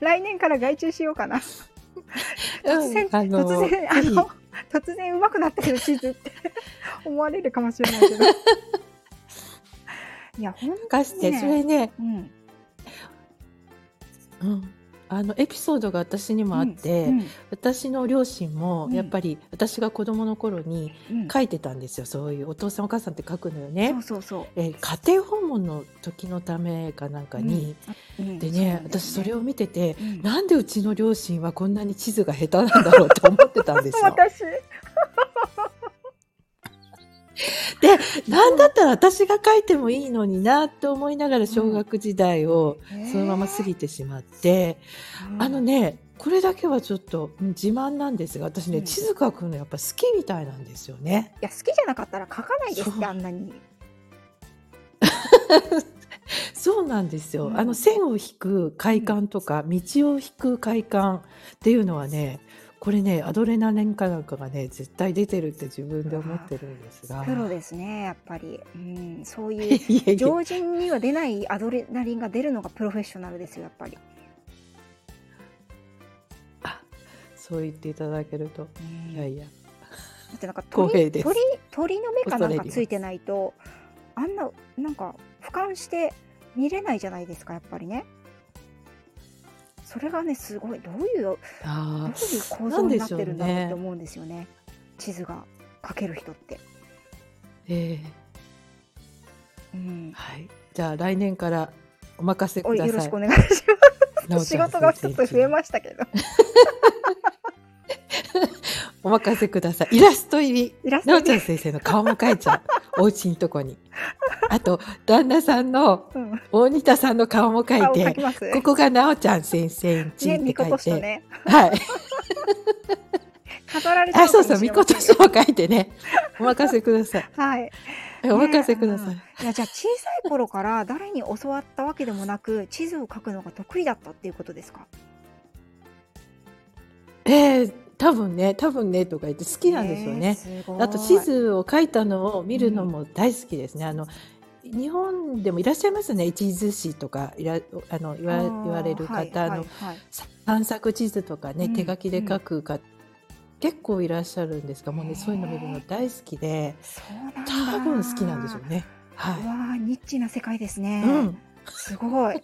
[SPEAKER 1] 来年から外注しようかな 突然、
[SPEAKER 2] うんあの
[SPEAKER 1] 突然あの突然上手くなったけど地図って 思われるかもしれないけど。いや本
[SPEAKER 2] 書かして、
[SPEAKER 1] ね
[SPEAKER 2] それね、
[SPEAKER 1] 当に、
[SPEAKER 2] うん、あのエピソードが私にもあって、
[SPEAKER 1] うん
[SPEAKER 2] 私の両親も
[SPEAKER 1] うん。
[SPEAKER 2] やっぱり私が子供の頃に
[SPEAKER 1] うん。
[SPEAKER 2] 書いてたんですよ、そういうお父さんお母さんって書くのよね。
[SPEAKER 1] そうそうそう。
[SPEAKER 2] えー家庭訪問の時のためかなんかに、
[SPEAKER 1] うん。うん。
[SPEAKER 2] でね
[SPEAKER 1] そうなんだよ
[SPEAKER 2] 私それを見てて、
[SPEAKER 1] うん。
[SPEAKER 2] なんでうちの両親はこんなに地図が下手なんだろうって思ってたんですよ。
[SPEAKER 1] 私
[SPEAKER 2] でなんだったら私が書いてもいいのになって思いながら小学時代をそのまま過ぎてしまって、あのねこれだけはちょっとうん自慢なんですが私ね、
[SPEAKER 1] うん。
[SPEAKER 2] 地図書くのやっぱ好きみたいなんですよね。
[SPEAKER 1] いや好きじゃなかったら書かないですってあんなに。
[SPEAKER 2] そうなんですよ、
[SPEAKER 1] うん。
[SPEAKER 2] あの線を引く快感とか、道を引く快感っていうのはねこれねアドレナリンかなんかがね絶対出てるって自分で思ってるんですが。
[SPEAKER 1] プロですねやっぱり、うん、そう
[SPEAKER 2] い
[SPEAKER 1] いう常人には出ないアドレナリンが出るのがプロフェッショナルですよやっぱり、
[SPEAKER 2] あそう言っていただけると。
[SPEAKER 1] うん。
[SPEAKER 2] いやいや。
[SPEAKER 1] だってなんか
[SPEAKER 2] 光
[SPEAKER 1] 鳥鳥鳥の目かなんかついてないとあんななんか俯瞰して見れないじゃないですかやっぱりねそれがねすごいどういうどういう構造になってるんだろうって思うんですよね。地図が描ける人って、
[SPEAKER 2] えー
[SPEAKER 1] うん、
[SPEAKER 2] はい。じゃあ来年からお任せください。
[SPEAKER 1] よろしくお願いします。仕事がちょっと増えましたけど
[SPEAKER 2] お任せください。イラスト入り。
[SPEAKER 1] イラストで
[SPEAKER 2] なおちゃん先生の顔も描いちゃう。お家のとこに。あと、旦那さんの
[SPEAKER 1] うん、
[SPEAKER 2] 大仁田さんの顔も描
[SPEAKER 1] 顔
[SPEAKER 2] いて、
[SPEAKER 1] 描きます
[SPEAKER 2] ここがなおちゃん先生んち
[SPEAKER 1] ね、
[SPEAKER 2] って書いて。
[SPEAKER 1] ね、
[SPEAKER 2] はい。
[SPEAKER 1] 飾られちゃ
[SPEAKER 2] あ、そうそう、みことしも書いてね。お任せください。
[SPEAKER 1] はい。
[SPEAKER 2] お任せください。
[SPEAKER 1] ねうんいや、じゃあ小さい頃から誰に教わったわけでもなく、地図を描くのが得意だったっていうことですか？
[SPEAKER 2] えー、多分ね、多分ねとか言って好きなんですよね。
[SPEAKER 1] えー
[SPEAKER 2] あと地図を描いたのを見るのも大好きですね。あの日本でもいらっしゃいますね一途市とかいらあの言わ言われる方、の散策地図とかね、
[SPEAKER 1] うん
[SPEAKER 2] 手書きで書くか、結構いらっしゃるんですがもうねそういうの見るの大好きで。多分好きなんでしょうね。は
[SPEAKER 1] うわーニッチな世界ですね。
[SPEAKER 2] い。うん。
[SPEAKER 1] すごい。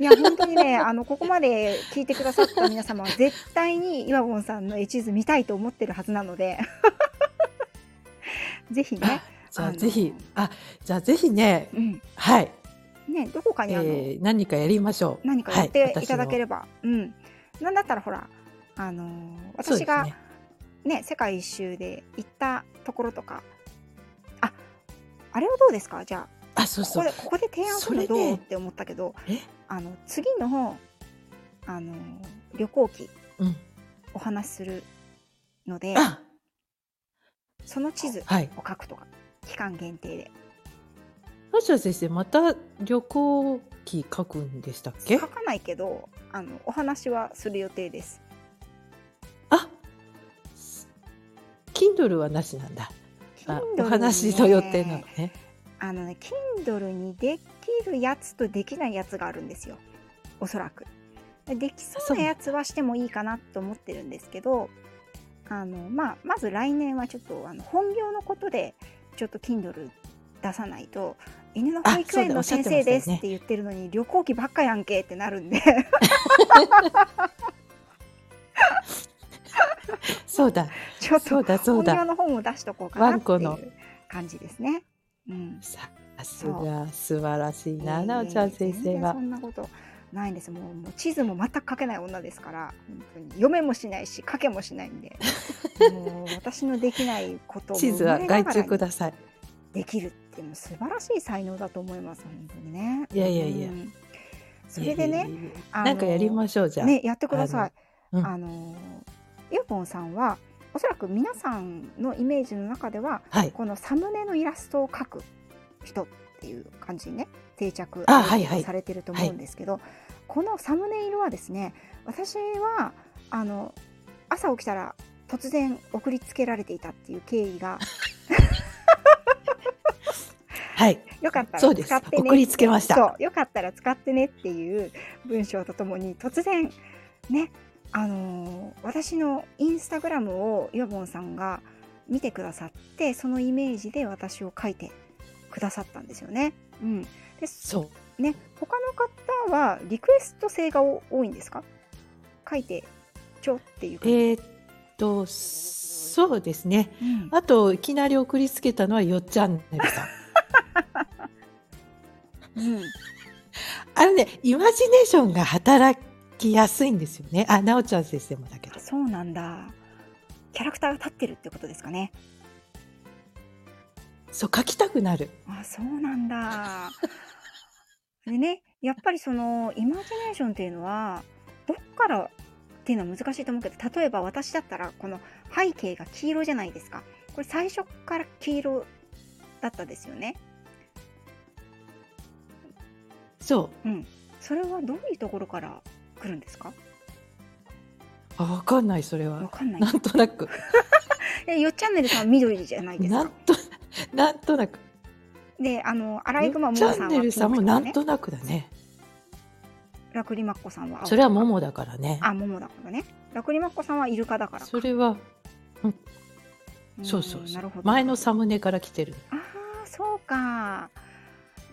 [SPEAKER 1] いや、本当にね、あの、ここまで聞いてくださった皆様は、絶対に岩本さんの絵地図見たいと思ってるはずなので、ぜひね、
[SPEAKER 2] じゃ
[SPEAKER 1] あ
[SPEAKER 2] ぜひ、あ、じゃあぜひね、
[SPEAKER 1] うん、
[SPEAKER 2] はい。
[SPEAKER 1] ね、どこかにあの、
[SPEAKER 2] えー何かやりましょう。
[SPEAKER 1] 何かやっていただけ
[SPEAKER 2] る。
[SPEAKER 1] れば、うん。なんだったらほら、あのー私が
[SPEAKER 2] ね
[SPEAKER 1] ね世界一周で行ったところとか、あ、あれはどうですか？じゃあ、
[SPEAKER 2] あ、そうそう
[SPEAKER 1] ここで、。ここで提案するのどうって思ったけど、
[SPEAKER 2] え？
[SPEAKER 1] あの、次の、あのー旅行記、
[SPEAKER 2] うん。
[SPEAKER 1] お話しするので、
[SPEAKER 2] あ、
[SPEAKER 1] その地図
[SPEAKER 2] はい。
[SPEAKER 1] を書くとか、期間限定で。
[SPEAKER 2] 橋田先生、また旅行記書くんでしたっけ？
[SPEAKER 1] 書かないけど、あの、お話はする予定です。
[SPEAKER 2] あ、Kindle はなしなんだ。あ
[SPEAKER 1] Kindle
[SPEAKER 2] お話の予定なのね。
[SPEAKER 1] あのね、Kindle にできるやつとできないやつがあるんですよ。おそらく。できそうなやつはしてもいいかなと思ってるんですけど、あの、まあ、まず来年はちょっと、あの、本業のことで、ちょっと Kindle 出さないと、犬の保育園の先生です
[SPEAKER 2] おって
[SPEAKER 1] 言ってるのに、旅行記ばっかやんけってなるんで、
[SPEAKER 2] そうだ、
[SPEAKER 1] ちょっと本業
[SPEAKER 2] だ。
[SPEAKER 1] の本を出しとこうかなっていう感じですね。うん。
[SPEAKER 2] さすが、素晴らしいな、なおちゃん先生は。
[SPEAKER 1] そ。んなことないんです。もうもう地図も全く書けない女ですから本当に読めもしないし書けもしないんで。もう私のできないことを
[SPEAKER 2] 地図は外注ください。
[SPEAKER 1] できるっていうの素晴らしい才能だと思います本当にね。
[SPEAKER 2] いやいやいや。
[SPEAKER 1] うん。それでね
[SPEAKER 2] なんかやりましょう、じゃあ。
[SPEAKER 1] ねやってください。
[SPEAKER 2] うん。
[SPEAKER 1] あのイヤポンさんはおそらく皆さんのイメージの中では
[SPEAKER 2] はい。
[SPEAKER 1] このサムネのイラストを描く人っていう感じにね定着されてると思うんですけど、このサムネイルはですね私はあの朝起きたら突然送りつけられていたっていう経緯が
[SPEAKER 2] はい。
[SPEAKER 1] よかったら使ってね
[SPEAKER 2] 送りつけました
[SPEAKER 1] そうよかったら使ってねっていう文章とともに突然ねあのー私のインスタグラムをイワボンさんが見てくださってそのイメージで私を書いてくださったんですよね。うん、で
[SPEAKER 2] そう。
[SPEAKER 1] ね他の方はリクエスト性がお多いんですか？書いてちょっていう
[SPEAKER 2] えーっと、そうですね。
[SPEAKER 1] うん
[SPEAKER 2] あと、いきなり送りつけたのはよっちゃんねるさん。
[SPEAKER 1] うん
[SPEAKER 2] あれね、イマジネーションが働きやすいんですよね。あ、なおちゃん先生もだけど。
[SPEAKER 1] そうなんだキャラクターが立ってるってことですかね
[SPEAKER 2] そう、書きたくなる。
[SPEAKER 1] あそうなんだ。でねやっぱりそのイマジネーションっていうのはどっからっていうのは難しいと思うけど例えば私だったらこの背景が黄色じゃないですかこれ最初から黄色だったですよね
[SPEAKER 2] そう。
[SPEAKER 1] うんそれはどういうところから来るんですか？
[SPEAKER 2] あ、わかんない、それは。
[SPEAKER 1] わかんない
[SPEAKER 2] なんとなく。
[SPEAKER 1] えよっチャンネルさんは緑じゃないですか？
[SPEAKER 2] なんと、なんとなく。
[SPEAKER 1] であのアライグマモ
[SPEAKER 2] チャ
[SPEAKER 1] モさんは
[SPEAKER 2] ンネルさんもなんとなくだね。
[SPEAKER 1] ラクリマッコさんは青
[SPEAKER 2] それはモモだからね。
[SPEAKER 1] あモモだからねラクリマッコさんはイルカだから
[SPEAKER 2] それは、
[SPEAKER 1] うん
[SPEAKER 2] そうそうそう
[SPEAKER 1] なるほど
[SPEAKER 2] 前のサムネから来てる。
[SPEAKER 1] ああそうか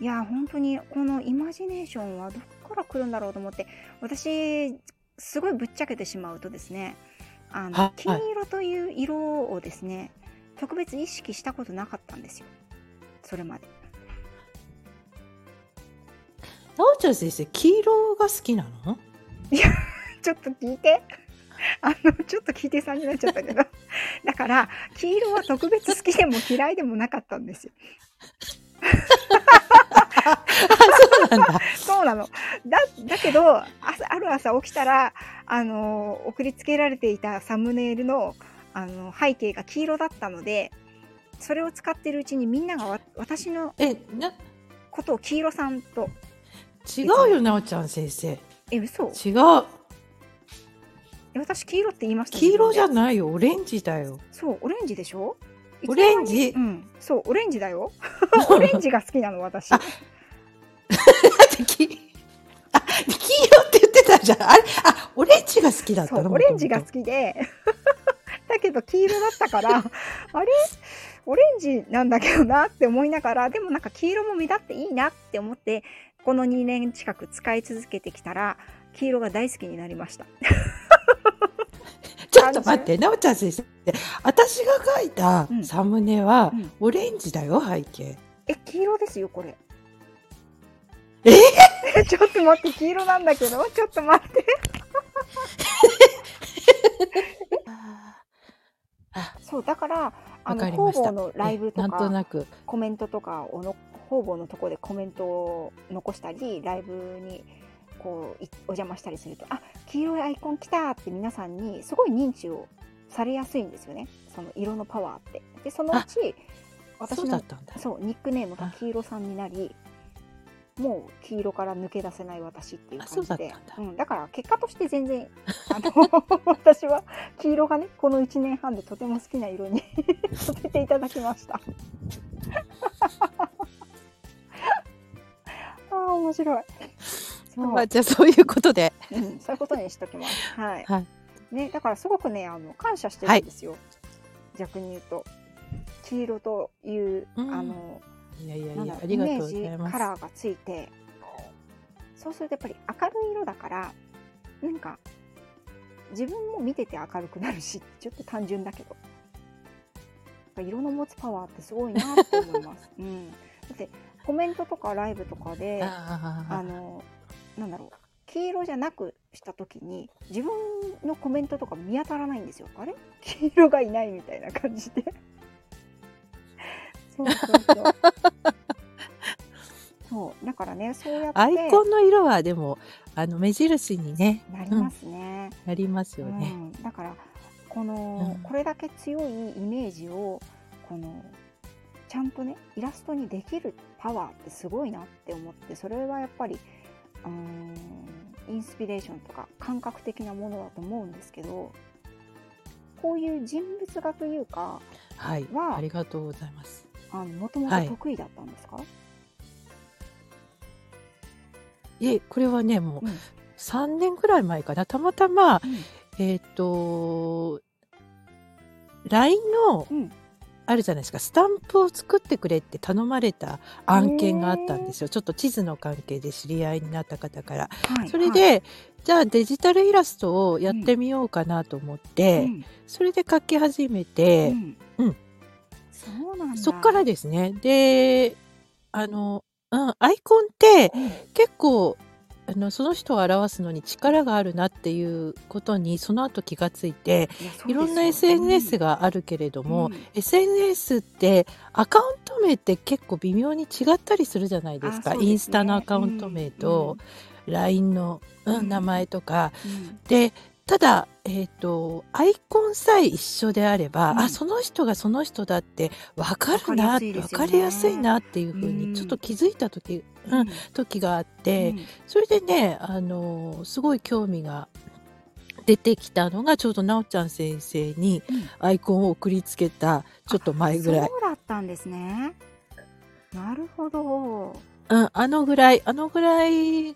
[SPEAKER 1] いや本当にこのイマジネーションはどこから来るんだろうと思って私すごいぶっちゃけてしまうとですねあの
[SPEAKER 2] はい。
[SPEAKER 1] 金色という色をですね特別意識したことなかったんですよ。それまで。
[SPEAKER 2] なおちゃん先生、黄色が好きなの？
[SPEAKER 1] ちょっと聞いて。あのちょっと聞いてさんになっちゃったけど。だから黄色は特別好きでも嫌いでもなかったんですよ
[SPEAKER 2] そうなんだ。
[SPEAKER 1] そうなの。だ、だけど、朝ある朝起きたら、あの、送りつけられていたサムネイルの、あの、背景が黄色だったので、それを使ってるうちにみんながわ私の
[SPEAKER 2] え、な、
[SPEAKER 1] ことを黄色さんと、
[SPEAKER 2] 違うよ、なおちゃん先生。
[SPEAKER 1] え、嘘？
[SPEAKER 2] 違う。
[SPEAKER 1] え私黄色って言いました？
[SPEAKER 2] 黄色じゃ
[SPEAKER 1] い
[SPEAKER 2] ないよ、オレンジだよ。
[SPEAKER 1] そう、オレンジでしょ？
[SPEAKER 2] オレンジ？
[SPEAKER 1] うん、そう、オレンジだよ。オレンジが好きなの、私。
[SPEAKER 2] あ黄色って言ってたじゃん。あれ、あ、オレンジが好きだったの？
[SPEAKER 1] そう、オレンジが好きで、だ だけど黄色だったから、あれ？オレンジなんだけどなって思いながら、でもなんか黄色も目立っていいなって思って、この2年近く使い続けてきたら、黄色が大好きになりました。
[SPEAKER 2] ちょっと待って、なおちゃん先生。私が書いた
[SPEAKER 1] うん
[SPEAKER 2] サムネは
[SPEAKER 1] うん
[SPEAKER 2] オレンジだよ、背景。
[SPEAKER 1] え、黄色ですよ、これ。
[SPEAKER 2] え？
[SPEAKER 1] ちょっと待って、黄色なんだけど、ちょっと待って。
[SPEAKER 2] あ、
[SPEAKER 1] そう、だから、あ
[SPEAKER 2] わ
[SPEAKER 1] の。方々のライブと
[SPEAKER 2] えなんと
[SPEAKER 1] か、
[SPEAKER 2] なく。
[SPEAKER 1] コメントとかをの、方々のとこでコメントを残したり、ライブに、こう、いお邪魔したりすると、あ、黄色いアイコン来たって皆さんに、すごい認知をされやすいんですよね。その色のパワーって。で、そのうち、私の
[SPEAKER 2] そう
[SPEAKER 1] ニックネームが黄色さんになり、もう黄色から抜け出せない私っていう感じで。
[SPEAKER 2] んだ。
[SPEAKER 1] うん、だから結果として全然あの 私は黄色がねこの1年半でとても好きな色に させていただきました。あー面白い
[SPEAKER 2] まあ、じゃあそういうことで。
[SPEAKER 1] うん、そういうことにしときます。はい、
[SPEAKER 2] はい。
[SPEAKER 1] ね、だからすごくねあの感謝してるんですよ、逆に言うと。黄色という、
[SPEAKER 2] うん。
[SPEAKER 1] あの
[SPEAKER 2] いやいや
[SPEAKER 1] ない
[SPEAKER 2] や
[SPEAKER 1] イメージ。カラーがついてそうするとやっぱり明るい色だからなんか自分も見てて明るくなるしちょっと単純だけど。色の持つパワーってすごいなって思います、うん、だってコメントとかライブとかであ
[SPEAKER 2] あ
[SPEAKER 1] のなんだろう。黄色じゃなくした時に自分のコメントとか見当たらないんですよ。あれ？黄色がいないみたいな感じで。そうそうそう。そう。だからねそうやって。
[SPEAKER 2] アイコンの色はでもあの目印にね。
[SPEAKER 1] なりますね、
[SPEAKER 2] なります
[SPEAKER 1] うん。
[SPEAKER 2] よね。
[SPEAKER 1] だからこの、
[SPEAKER 2] うん。
[SPEAKER 1] これだけ強いイメージをこのちゃんとねイラストにできるパワーってすごいなって思ってそれはやっぱりうーんインスピレーションとか感覚的なものだと思うんですけどこういう人物画というか
[SPEAKER 2] はい
[SPEAKER 1] は
[SPEAKER 2] ありがとうございます。
[SPEAKER 1] もともと
[SPEAKER 2] はい
[SPEAKER 1] 得意だったんですか、
[SPEAKER 2] い。えこれはねもう
[SPEAKER 1] うん。
[SPEAKER 2] 3年ぐらい前かな。たまたま
[SPEAKER 1] うん。
[SPEAKER 2] えっ、と LINE の
[SPEAKER 1] うん
[SPEAKER 2] あるじゃないですか。スタンプを作ってくれって頼まれた案件があったんですよ。ちょっと地図の関係で知り合いになった方から。
[SPEAKER 1] はい
[SPEAKER 2] それで、じゃあデジタルイラストをやってみようかなと思って、
[SPEAKER 1] はいうん。
[SPEAKER 2] それで描き始めて、
[SPEAKER 1] うん。
[SPEAKER 2] うん。
[SPEAKER 1] そうなんだ。
[SPEAKER 2] そっからですね。であの、うん、アイコンって
[SPEAKER 1] うん。
[SPEAKER 2] 結構あのその人を表すのに力があるなっていうことにその後気がついて
[SPEAKER 1] い
[SPEAKER 2] ろんな SNS があるけれども、
[SPEAKER 1] うん。
[SPEAKER 2] SNS ってアカウント名って結構微妙に違ったりするじゃないですか。
[SPEAKER 1] ね。
[SPEAKER 2] インスタのアカウント名と、LINE の、名前とか。
[SPEAKER 1] うん。
[SPEAKER 2] でただ、えっとアイコンさえ一緒であれば、
[SPEAKER 1] うん。
[SPEAKER 2] あその人がその人だって分かるな
[SPEAKER 1] わかりやすいですよね。
[SPEAKER 2] 分かりやすいなっていうふう
[SPEAKER 1] うん。
[SPEAKER 2] にちょっと気づいた時,、うん時があって、
[SPEAKER 1] うん。
[SPEAKER 2] それでねあのすごい興味が出てきたのがちょうどなおちゃん先生に
[SPEAKER 1] うん。
[SPEAKER 2] アイコンを送りつけたちょっと前ぐらい。
[SPEAKER 1] そうだったんですね。なるほど。
[SPEAKER 2] うん、あのぐらい、あのぐらい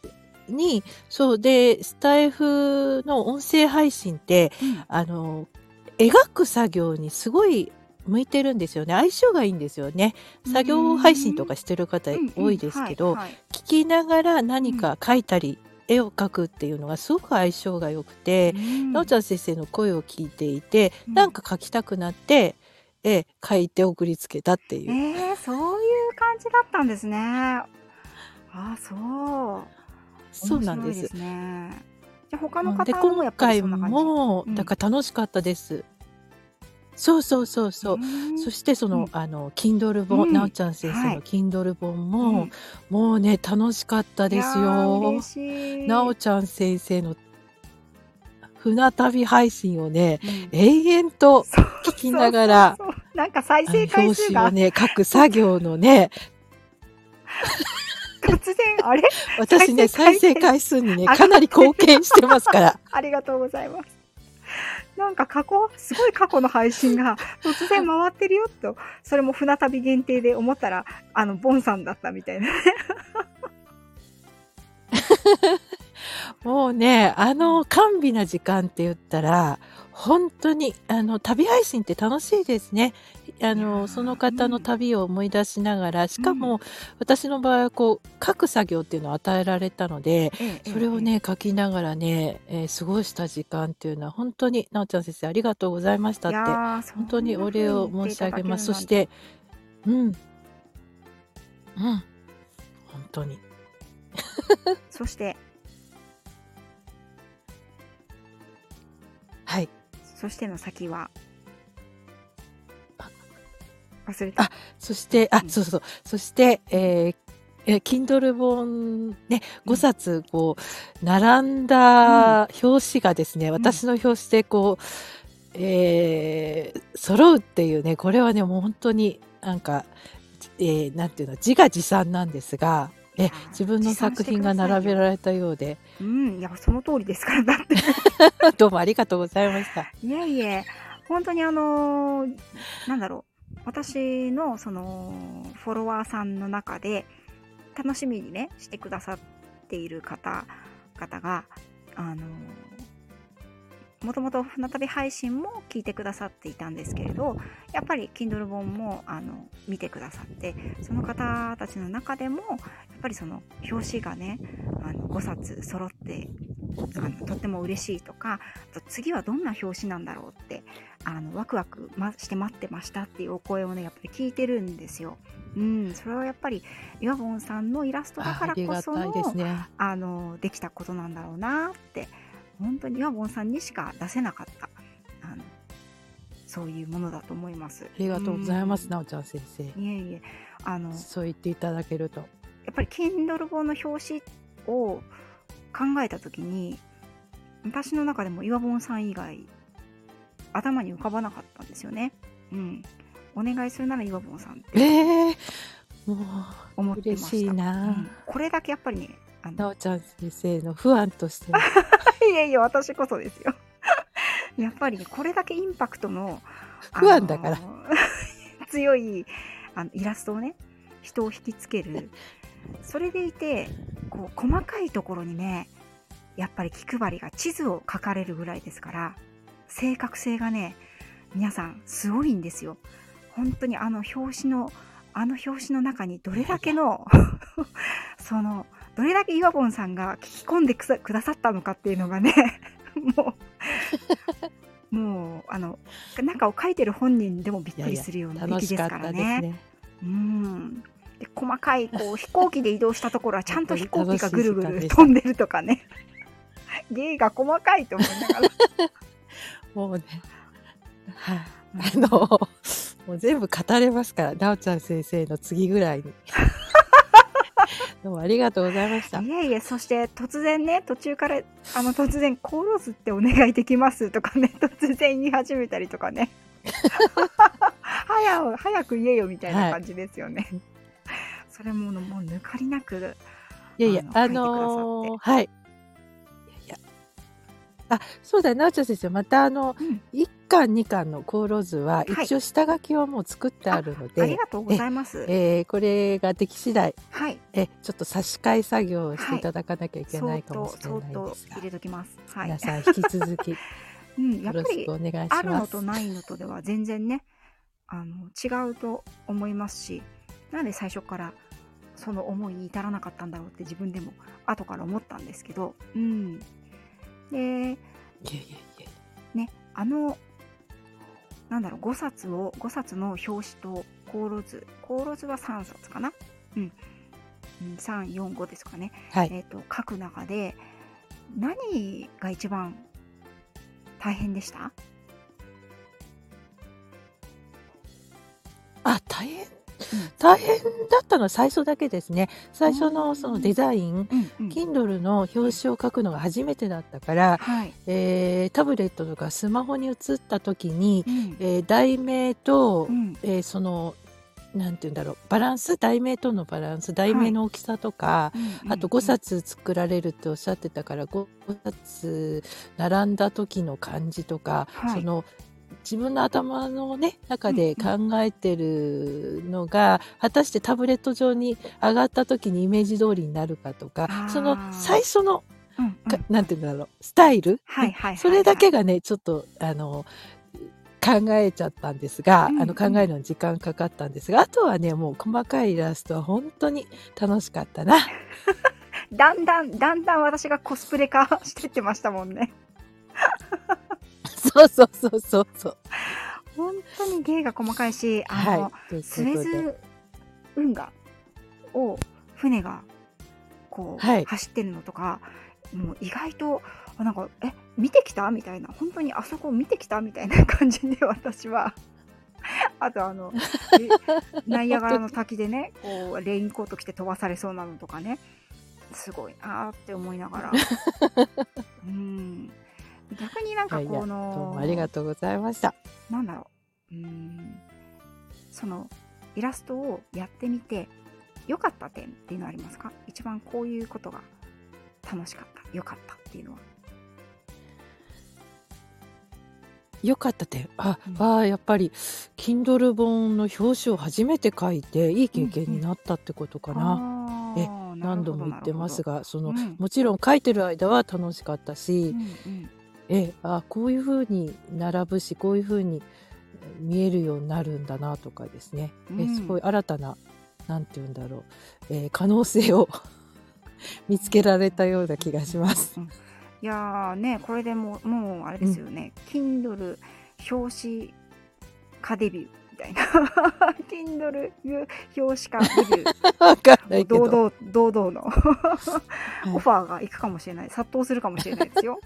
[SPEAKER 2] に、そうで、スタイフの音声配信って、
[SPEAKER 1] うん
[SPEAKER 2] あの、描く作業にすごい向いてるんですよね。相性がいいんですよね。作業配信とかしてる方多いですけど、聞きながら何か書いたり、絵を描くっていうのがすごく相性が良くて、
[SPEAKER 1] うん
[SPEAKER 2] なおちゃん先生の声を聞いていて、
[SPEAKER 1] うん
[SPEAKER 2] なんか書きたくなって、絵書いて送りつけたっていう。
[SPEAKER 1] えー、そういう感じだったんですね。あ、そう。
[SPEAKER 2] そうなんです
[SPEAKER 1] 面白い。ね。じゃあ他の方もやっぱり
[SPEAKER 2] 今回
[SPEAKER 1] そんな感じ？
[SPEAKER 2] も、
[SPEAKER 1] うん
[SPEAKER 2] だから楽しかったです。そうそうそうそう。
[SPEAKER 1] ん
[SPEAKER 2] そしてその、
[SPEAKER 1] うん
[SPEAKER 2] あの Kindle 本、
[SPEAKER 1] うん
[SPEAKER 2] なおちゃん先生
[SPEAKER 1] はい
[SPEAKER 2] の Kindle 本
[SPEAKER 1] う
[SPEAKER 2] も、
[SPEAKER 1] ん
[SPEAKER 2] もうね楽しかったですよ。なおちゃん先生の船旅配信をね
[SPEAKER 1] うん
[SPEAKER 2] 永遠と
[SPEAKER 1] そう
[SPEAKER 2] 聞きながら
[SPEAKER 1] そうそうそうなんか再生回数が
[SPEAKER 2] ね書く作業のね
[SPEAKER 1] 突然あれ？
[SPEAKER 2] 私ね再生
[SPEAKER 1] 回
[SPEAKER 2] 回数にねかなり貢献してますから。
[SPEAKER 1] ありがとうございます。なんか過去、すごい過去の配信が突然回ってるよと、それも船旅限定で思ったら、あの、ボンさんだったみたいな。
[SPEAKER 2] もうね、あの、甘美な時間って言ったら、本当に、あの、旅配信って楽しいですね。あの、その方の旅を思い出しながら、しかも、私の場合は、こう、書く作業っていうのを与えられたので、
[SPEAKER 1] ええ
[SPEAKER 2] それを、ね、書きながらね、えー過ごした時間っていうのは、本当に、なおちゃん先生、ありがとうございましたって、本当にお礼を申し上げます。そして、うん。うん。本当に。
[SPEAKER 1] そして、
[SPEAKER 2] はい。
[SPEAKER 1] そしての先は
[SPEAKER 2] あ、
[SPEAKER 1] 忘れた。
[SPEAKER 2] そして、あ
[SPEAKER 1] う、ん
[SPEAKER 2] そうそう。そして、えーえー、Kindle 本ね、5冊、こう、並んだ表紙がですね、私の表紙でこう、えー揃うっていうね、これはね、もう本当になんか、えーなんていうの、自画自賛なんですが、え自分の作品が並べられたようで、
[SPEAKER 1] うん、いや、その通りですから、だって。
[SPEAKER 2] どうもありがとうございました。
[SPEAKER 1] いえいえ、本当にあのーなんだろう、私のそのフォロワーさんの中で楽しみにね、してくださっている方々が、あのもともと船旅配信も聞いてくださっていたんですけれど、やっぱり Kindle 本もあの見てくださって、その方たちの中でも、やっぱりその表紙がね、あの5冊揃ってあのとっても嬉しいとかあと次はどんな表紙なんだろうってあのワクワク、ま、して待ってましたっていうお声をねやっぱり聞いてるんですよ。うん、それはやっぱり岩本さんのイラストだ
[SPEAKER 2] ああ
[SPEAKER 1] からこその
[SPEAKER 2] ですね。
[SPEAKER 1] あのできたことなんだろうなって本当に岩本さんにしか出せなかったあのそういうものだと思います。
[SPEAKER 2] ありがとうございます、
[SPEAKER 1] ん
[SPEAKER 2] なおちゃん先生。
[SPEAKER 1] いえいえあの
[SPEAKER 2] そう言っていただけると。
[SPEAKER 1] やっぱり Kindle 本の表紙を考えた時に私の中でも岩本さん以外頭に浮かばなかったんですよね。うん。お願いするなら岩本さんって
[SPEAKER 2] ええもう、
[SPEAKER 1] 思ってました。
[SPEAKER 2] 嬉しいな
[SPEAKER 1] うんこれだけやっぱりね、あの
[SPEAKER 2] なおちゃん先生の不安としては。
[SPEAKER 1] いやいや、私こそですよ。やっぱりね、これだけインパクトの、
[SPEAKER 2] 不安だから
[SPEAKER 1] 強いあのイラストをね、人を引きつける。それでいて、こう、細かいところにね、やっぱり気配りが地図を書かれるぐらいですから、正確性がね、皆さんすごいんですよ。本当にあの表紙の、あの表紙の中にどれだけの、その、どれだけ岩本さんが聞き込んでくださったのかっていうのがね、もう、もう、あの、中を書いてる本人でもびっくりするような出
[SPEAKER 2] 楽
[SPEAKER 1] 来ですか
[SPEAKER 2] しかったです
[SPEAKER 1] らね。
[SPEAKER 2] ね。
[SPEAKER 1] うん。で細かいこう飛行機で移動したところはちゃんと飛行機がぐるぐる飛んでるとかね。芸が細かいと思いながら。
[SPEAKER 2] もうね、はい、あの、もう全部語れますから、なおちゃん先生の次ぐらいに。どうもありがとうございました。
[SPEAKER 1] いえいえ、そして突然ね、途中から、あの突然、コーローズってお願いできますとかね、突然言い始めたりとかね。早く、早く言えよみたいな感じですよね。それも、もう抜かりなく、
[SPEAKER 2] いやいや、あ
[SPEAKER 1] あの
[SPEAKER 2] のーはい。いやいや。あ、そうだ、なおちゃん先生、またあの、
[SPEAKER 1] うん
[SPEAKER 2] 1巻、2巻のコーローズは、
[SPEAKER 1] はい
[SPEAKER 2] 一応下書きはもう作ってあるので、
[SPEAKER 1] ありがとうございます。
[SPEAKER 2] えーこれができ次第、
[SPEAKER 1] はい。
[SPEAKER 2] え、ちょっと差し替え作業をしていただかなきゃいけないかも
[SPEAKER 1] と、
[SPEAKER 2] しれないですが、
[SPEAKER 1] 入れときます。はい
[SPEAKER 2] 皆。さん引き続き よ
[SPEAKER 1] うん、やっぱり
[SPEAKER 2] ろしくお願いし
[SPEAKER 1] あるの
[SPEAKER 2] ます。
[SPEAKER 1] とないのとでは全然ねあの違うと思いますしなんで最初からその思いに至らなかったんだろうって自分でも後から思ったんですけど。うん。で
[SPEAKER 2] いやいやいや
[SPEAKER 1] ねあのなんだろう5冊を5冊の表紙とコーロ図。コーロ図は3冊かな？うん、うん、345ですかね。
[SPEAKER 2] はい。
[SPEAKER 1] えー、と書く中で何が一番大変でした？
[SPEAKER 2] あ、大変、大変だったのは最初だけですね。最初
[SPEAKER 1] うん。
[SPEAKER 2] のそのデザイン、
[SPEAKER 1] うんうん。
[SPEAKER 2] Kindle の表紙を書くのが初めてだったから、
[SPEAKER 1] はい、
[SPEAKER 2] えータブレットとかスマホに移った時に、
[SPEAKER 1] うん。
[SPEAKER 2] えー題名と、
[SPEAKER 1] うん。
[SPEAKER 2] えーその、なんて言うんだろう、バランス、題名とのバランス、題名の大きさとか、あと5冊作られるっておっしゃってたから、5冊並んだ時の感じとか、
[SPEAKER 1] はい。
[SPEAKER 2] その、自分の頭のね、中で考えてるのが、果たしてタブレット上に上がった時にイメージ通りになるかとかその最初の、
[SPEAKER 1] うんうん。
[SPEAKER 2] かなんていうんだろうスタイル、
[SPEAKER 1] はいはい
[SPEAKER 2] それだけがねちょっとあの考えちゃったんですが、
[SPEAKER 1] うん。
[SPEAKER 2] あの考えるのに時間かかったんですがあとはねもう細かいイラストは本当に楽しかったな。
[SPEAKER 1] だんだんだんだん私がコスプレ化してってましたもんね
[SPEAKER 2] そうそうそうそうそう。
[SPEAKER 1] 本当に芸が細かいしあの、
[SPEAKER 2] はい、
[SPEAKER 1] スエズ運河を船がこう、
[SPEAKER 2] はい。
[SPEAKER 1] 走ってるのとかもう意外とあなんかえ見てきた？みたいな。本当にあそこ見てきた？みたいな感じで私は。あとあのえ ナイアガラの滝でねこうレインコート着て飛ばされそうなのとかね。すごいなーって思いながら。うん逆になんかこの
[SPEAKER 2] どうもありがとうございました。
[SPEAKER 1] なんだろう。うーん。そのイラストをやってみて良かった点っていうのはありますか？一番こういうことが楽しかった。良かったっていうのは。
[SPEAKER 2] よかった点。あ、
[SPEAKER 1] うん。
[SPEAKER 2] あーやっぱり Kindle 本の表紙を初めて書いていい経験になったってことかな。
[SPEAKER 1] あ
[SPEAKER 2] え
[SPEAKER 1] ー
[SPEAKER 2] 何度も言ってます
[SPEAKER 1] が、
[SPEAKER 2] がその、
[SPEAKER 1] うん。
[SPEAKER 2] もちろん書いてる間は楽しかったし、
[SPEAKER 1] うんうん
[SPEAKER 2] えあこういう風に並ぶしこういう風に見えるようになるんだなとかですね、え
[SPEAKER 1] うん。
[SPEAKER 2] すごい新たななんて言うんだろう、えー可能性を 見つけられたような気がします。
[SPEAKER 1] うんいやーねこれでもうもうあれですよね、Kindle 表紙化デビューみたいな。Kindle 表紙化デビュー。堂々堂々の
[SPEAKER 2] い。
[SPEAKER 1] オファーが行くかもしれない。殺到するかもしれないですよ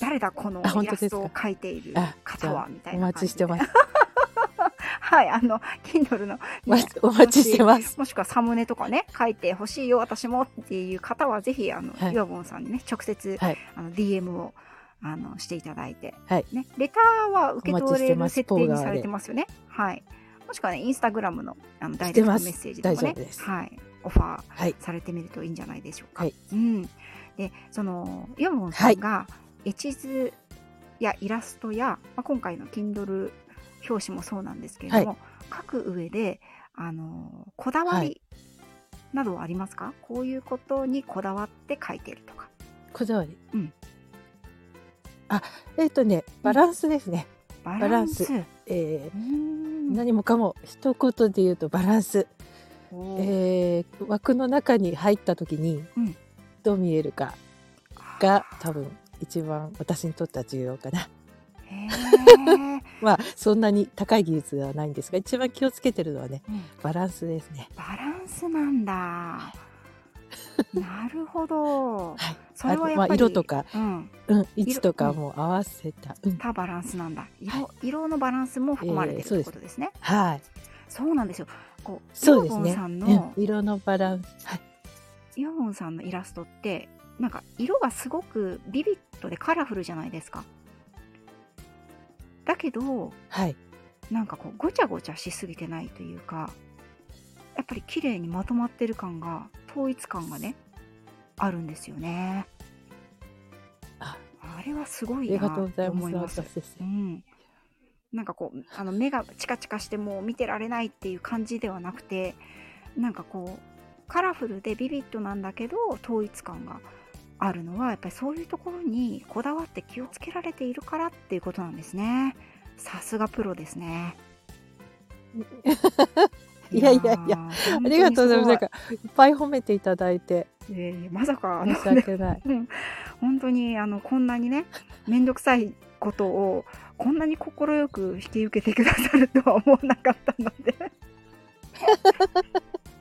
[SPEAKER 1] 誰だこのイラストを描いている
[SPEAKER 2] あ
[SPEAKER 1] 方はみたい
[SPEAKER 2] お
[SPEAKER 1] な
[SPEAKER 2] 待ちしてます。
[SPEAKER 1] はいあの Kindle の、
[SPEAKER 2] お待ちお待ちしてます。
[SPEAKER 1] もしくはサムネとかね書いてほしいよ私もっていう方はぜひあの、
[SPEAKER 2] はい。
[SPEAKER 1] 岩本さんにね直接、
[SPEAKER 2] はい。
[SPEAKER 1] あの DM をあのしていただいて、
[SPEAKER 2] はい。
[SPEAKER 1] ね、レターは受け取れる設定にされてますよね。はい。もしくはねインスタグラムのあのダイレクトメッセージでもね。はい、オファー
[SPEAKER 2] はい。
[SPEAKER 1] されてみるといいんじゃないでしょうか。
[SPEAKER 2] はい。
[SPEAKER 1] うん、でそのヨモンさんが絵地図やイラストや、まあ、今回の Kindle 表紙もそうなんですけれども、書く上であのこだわ
[SPEAKER 2] は
[SPEAKER 1] りなどはありますか、こういうことにこだわって書いてるとか。
[SPEAKER 2] こだわり。
[SPEAKER 1] うん
[SPEAKER 2] あ、えっ、とね、バランスですね。
[SPEAKER 1] バラン
[SPEAKER 2] ラン
[SPEAKER 1] ス。
[SPEAKER 2] スえ
[SPEAKER 1] うー
[SPEAKER 2] 何もかも一言で言うとバランス。えー枠の中に入った時に
[SPEAKER 1] うん
[SPEAKER 2] どう見えるかが多分一番私にとっては重要かな。まあそんなに高い技術ではないんですが一番気をつけてるのはね
[SPEAKER 1] うん
[SPEAKER 2] バランスですね。
[SPEAKER 1] バランスなんだ。なるほど。
[SPEAKER 2] はい。
[SPEAKER 1] それはやっぱり、
[SPEAKER 2] あとまあ色とか、
[SPEAKER 1] うん、
[SPEAKER 2] うん、位置とかも合わせた。うん、
[SPEAKER 1] たバランスなんだ色,、
[SPEAKER 2] はい
[SPEAKER 1] 色のバランスも含まれてると
[SPEAKER 2] えーそうです
[SPEAKER 1] いうことですね、
[SPEAKER 2] はい。
[SPEAKER 1] そうなんですよこう
[SPEAKER 2] そうですね。
[SPEAKER 1] イオボンさんの、
[SPEAKER 2] うん色のバランス。はい。
[SPEAKER 1] イオボンさんのイラストってなんか色がすごくビビッドでカラフルじゃないですかだけど
[SPEAKER 2] はい。
[SPEAKER 1] なんかこうごちゃごちゃしすぎてないというかやっぱり綺麗にまとまってる感が統一感がねあるんですよね
[SPEAKER 2] あ
[SPEAKER 1] あれはすご
[SPEAKER 2] あり
[SPEAKER 1] いな
[SPEAKER 2] がとうござい
[SPEAKER 1] と思い
[SPEAKER 2] ま。
[SPEAKER 1] すう。ん、なんかこうあの目がチカチカしてもう見てられないっていう感じではなくてなんかこうカラフルでビビッドなんだけど統一感があるのはやっぱりそういうところにこだわって気をつけられているからっていうことなんですね。さすがプロですね。
[SPEAKER 2] いやいやいや
[SPEAKER 1] ー
[SPEAKER 2] ありがとうございます。なん
[SPEAKER 1] 本
[SPEAKER 2] かいっぱい褒めていただいて。
[SPEAKER 1] えーまさか
[SPEAKER 2] 申し訳ない。
[SPEAKER 1] うん、本当にあのこんなにね面倒くさいことをこんなに快く引き受けてくださるとは思わなかったので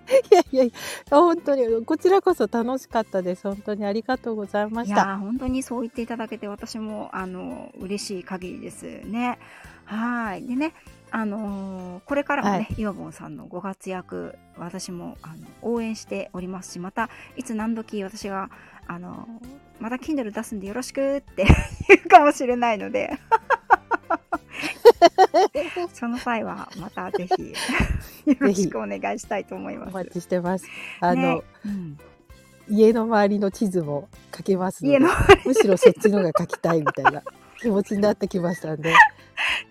[SPEAKER 2] いやいやいや本当にこちらこそ楽しかったです。本当にありがとうございま
[SPEAKER 1] いや
[SPEAKER 2] した。
[SPEAKER 1] ー本当にそう言っていただけて私もあの嬉しい限りですね。はいでねあのーこれからもね、
[SPEAKER 2] はい
[SPEAKER 1] 岩本さんのご活躍私もあの応援しておりますしまたいつ何時私があのーまた Kindle 出すんでよろしくって 言うかもしれないので その際はまたぜひ よろしくお願いしたいと思います。
[SPEAKER 2] お待ちしてます。あの、
[SPEAKER 1] ね。うん。
[SPEAKER 2] 家の周りの地図も書けますのでむしろそっちのが書きたいみたいな 気持ちになってきましたんで。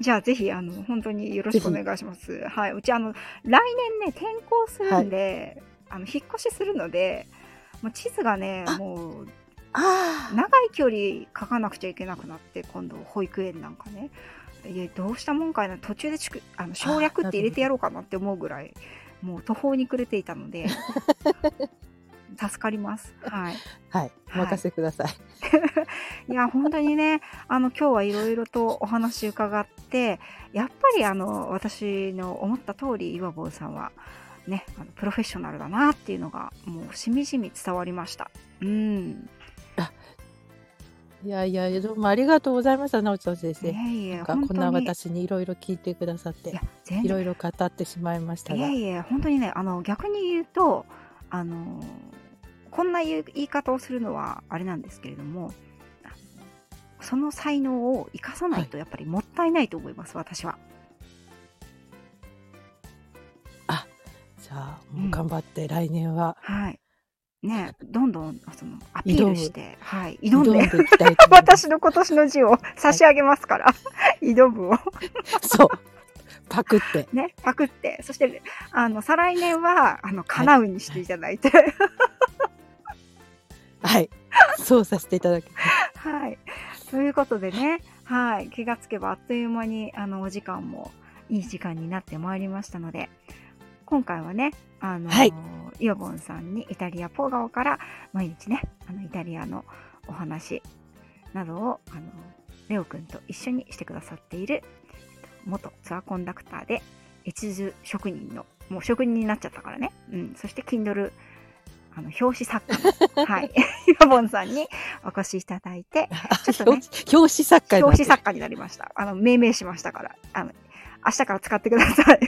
[SPEAKER 1] じゃあぜひあの本当によろしくお願いします。はい、うちあの来年ね転校するんで、あの引っ越しするので、もう地図がね
[SPEAKER 2] あ
[SPEAKER 1] もう
[SPEAKER 2] あ
[SPEAKER 1] 長い距離書かなくちゃいけなくなって今度保育園なんかねいやどうしたもんかいな。途中でちくあの省略って入れてやろうかなって思うぐらいもう途方に暮れていたので 助かります。はい。
[SPEAKER 2] あ、はい、お任せください。
[SPEAKER 1] いや本当にねあの今日はいろいろとお話伺ってやっぱりあの私の思った通り岩坊さんはねあのプロフェッショナルだなっていうのがもうしみじみ伝わりました。うん
[SPEAKER 2] いやいや、どうもありがとうございました、直ちゃん先生。
[SPEAKER 1] いえいえ
[SPEAKER 2] なんかこんな私にいろいろ聞いてくださって
[SPEAKER 1] い
[SPEAKER 2] ろいろ語ってしまいましたが
[SPEAKER 1] いえ。いえ本当にねあの逆に言うとあのこんな言い方をするのはあれなんですけれどもその才能を生かさないとやっぱりもったいないと思います、私は。
[SPEAKER 2] じゃあ、もう頑張って来年は
[SPEAKER 1] はい。ねどんどんそのアピールして、はい、挑
[SPEAKER 2] 挑ん
[SPEAKER 1] んで
[SPEAKER 2] でいきたいと思います。
[SPEAKER 1] 私の今年の字を差し上げますから、挑むを
[SPEAKER 2] そう。パクって。
[SPEAKER 1] ね、パクって、そして、あの、再来年は、あの、叶うにしていただいて、
[SPEAKER 2] はい。そうさせていただきます。
[SPEAKER 1] はい。ということでね、はい、気がつけばあっという間に、あの、お時間もいい時間になってまいりましたので、今回はね、あの、
[SPEAKER 2] はい
[SPEAKER 1] イオボンさんにイタリアポーガオから毎日ね、あの、イタリアのお話などを、あの、レオくんと一緒にしてくださっている、元ツアーコンダクターで、越図職人の、もう職人になっちゃったからね。うん。そして Kindle、あの、表紙作家の、はい、イオボンさんにお越しいただいて、ちょっとね
[SPEAKER 2] 表紙作家に
[SPEAKER 1] 表紙作家になりました。あの、命名しましたから、あの、明日から使ってください。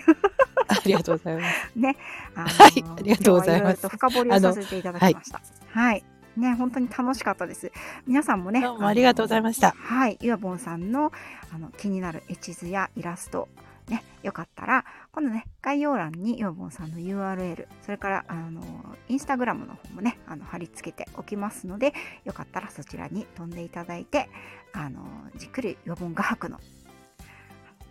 [SPEAKER 2] ありがとうございます。
[SPEAKER 1] あの
[SPEAKER 2] はいありがとうございます
[SPEAKER 1] 深掘りをさせていただきました。はい。ね、本当に楽しかったです。皆さんもね、
[SPEAKER 2] どうもありがとうございました。
[SPEAKER 1] はい、ゆあぼんさんのあの気になる絵地図やイラスト、ね、よかったら、今度ね、概要欄にゆあぼんさんの URL、それから、あの、インスタグラムの方もね、あの、貼り付けておきますので、よかったらそちらに飛んでいただいて、あの、じっくりゆあぼん画伯の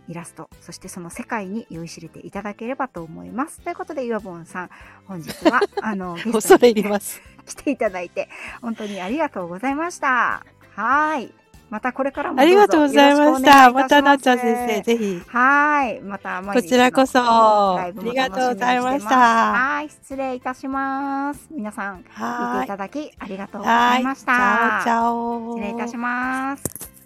[SPEAKER 1] イラスト、そしてその世界に酔いしれていただければと思います。ということで、ゆあぼんさん、本日は、あの、ゲスト
[SPEAKER 2] 恐れ
[SPEAKER 1] に
[SPEAKER 2] 入ります。
[SPEAKER 1] 来ていただいて、本当にありがとうございました。はい。またこれからも
[SPEAKER 2] ありがとうございました。またなっちゃん先生、ぜひ。
[SPEAKER 1] はい。また
[SPEAKER 2] こちらこそありがとうございました
[SPEAKER 1] はい。失礼いたします。皆さん、見て
[SPEAKER 2] はいい。
[SPEAKER 1] ただきありがとうございました。
[SPEAKER 2] はい。チャオチャオ。
[SPEAKER 1] 失礼いたします。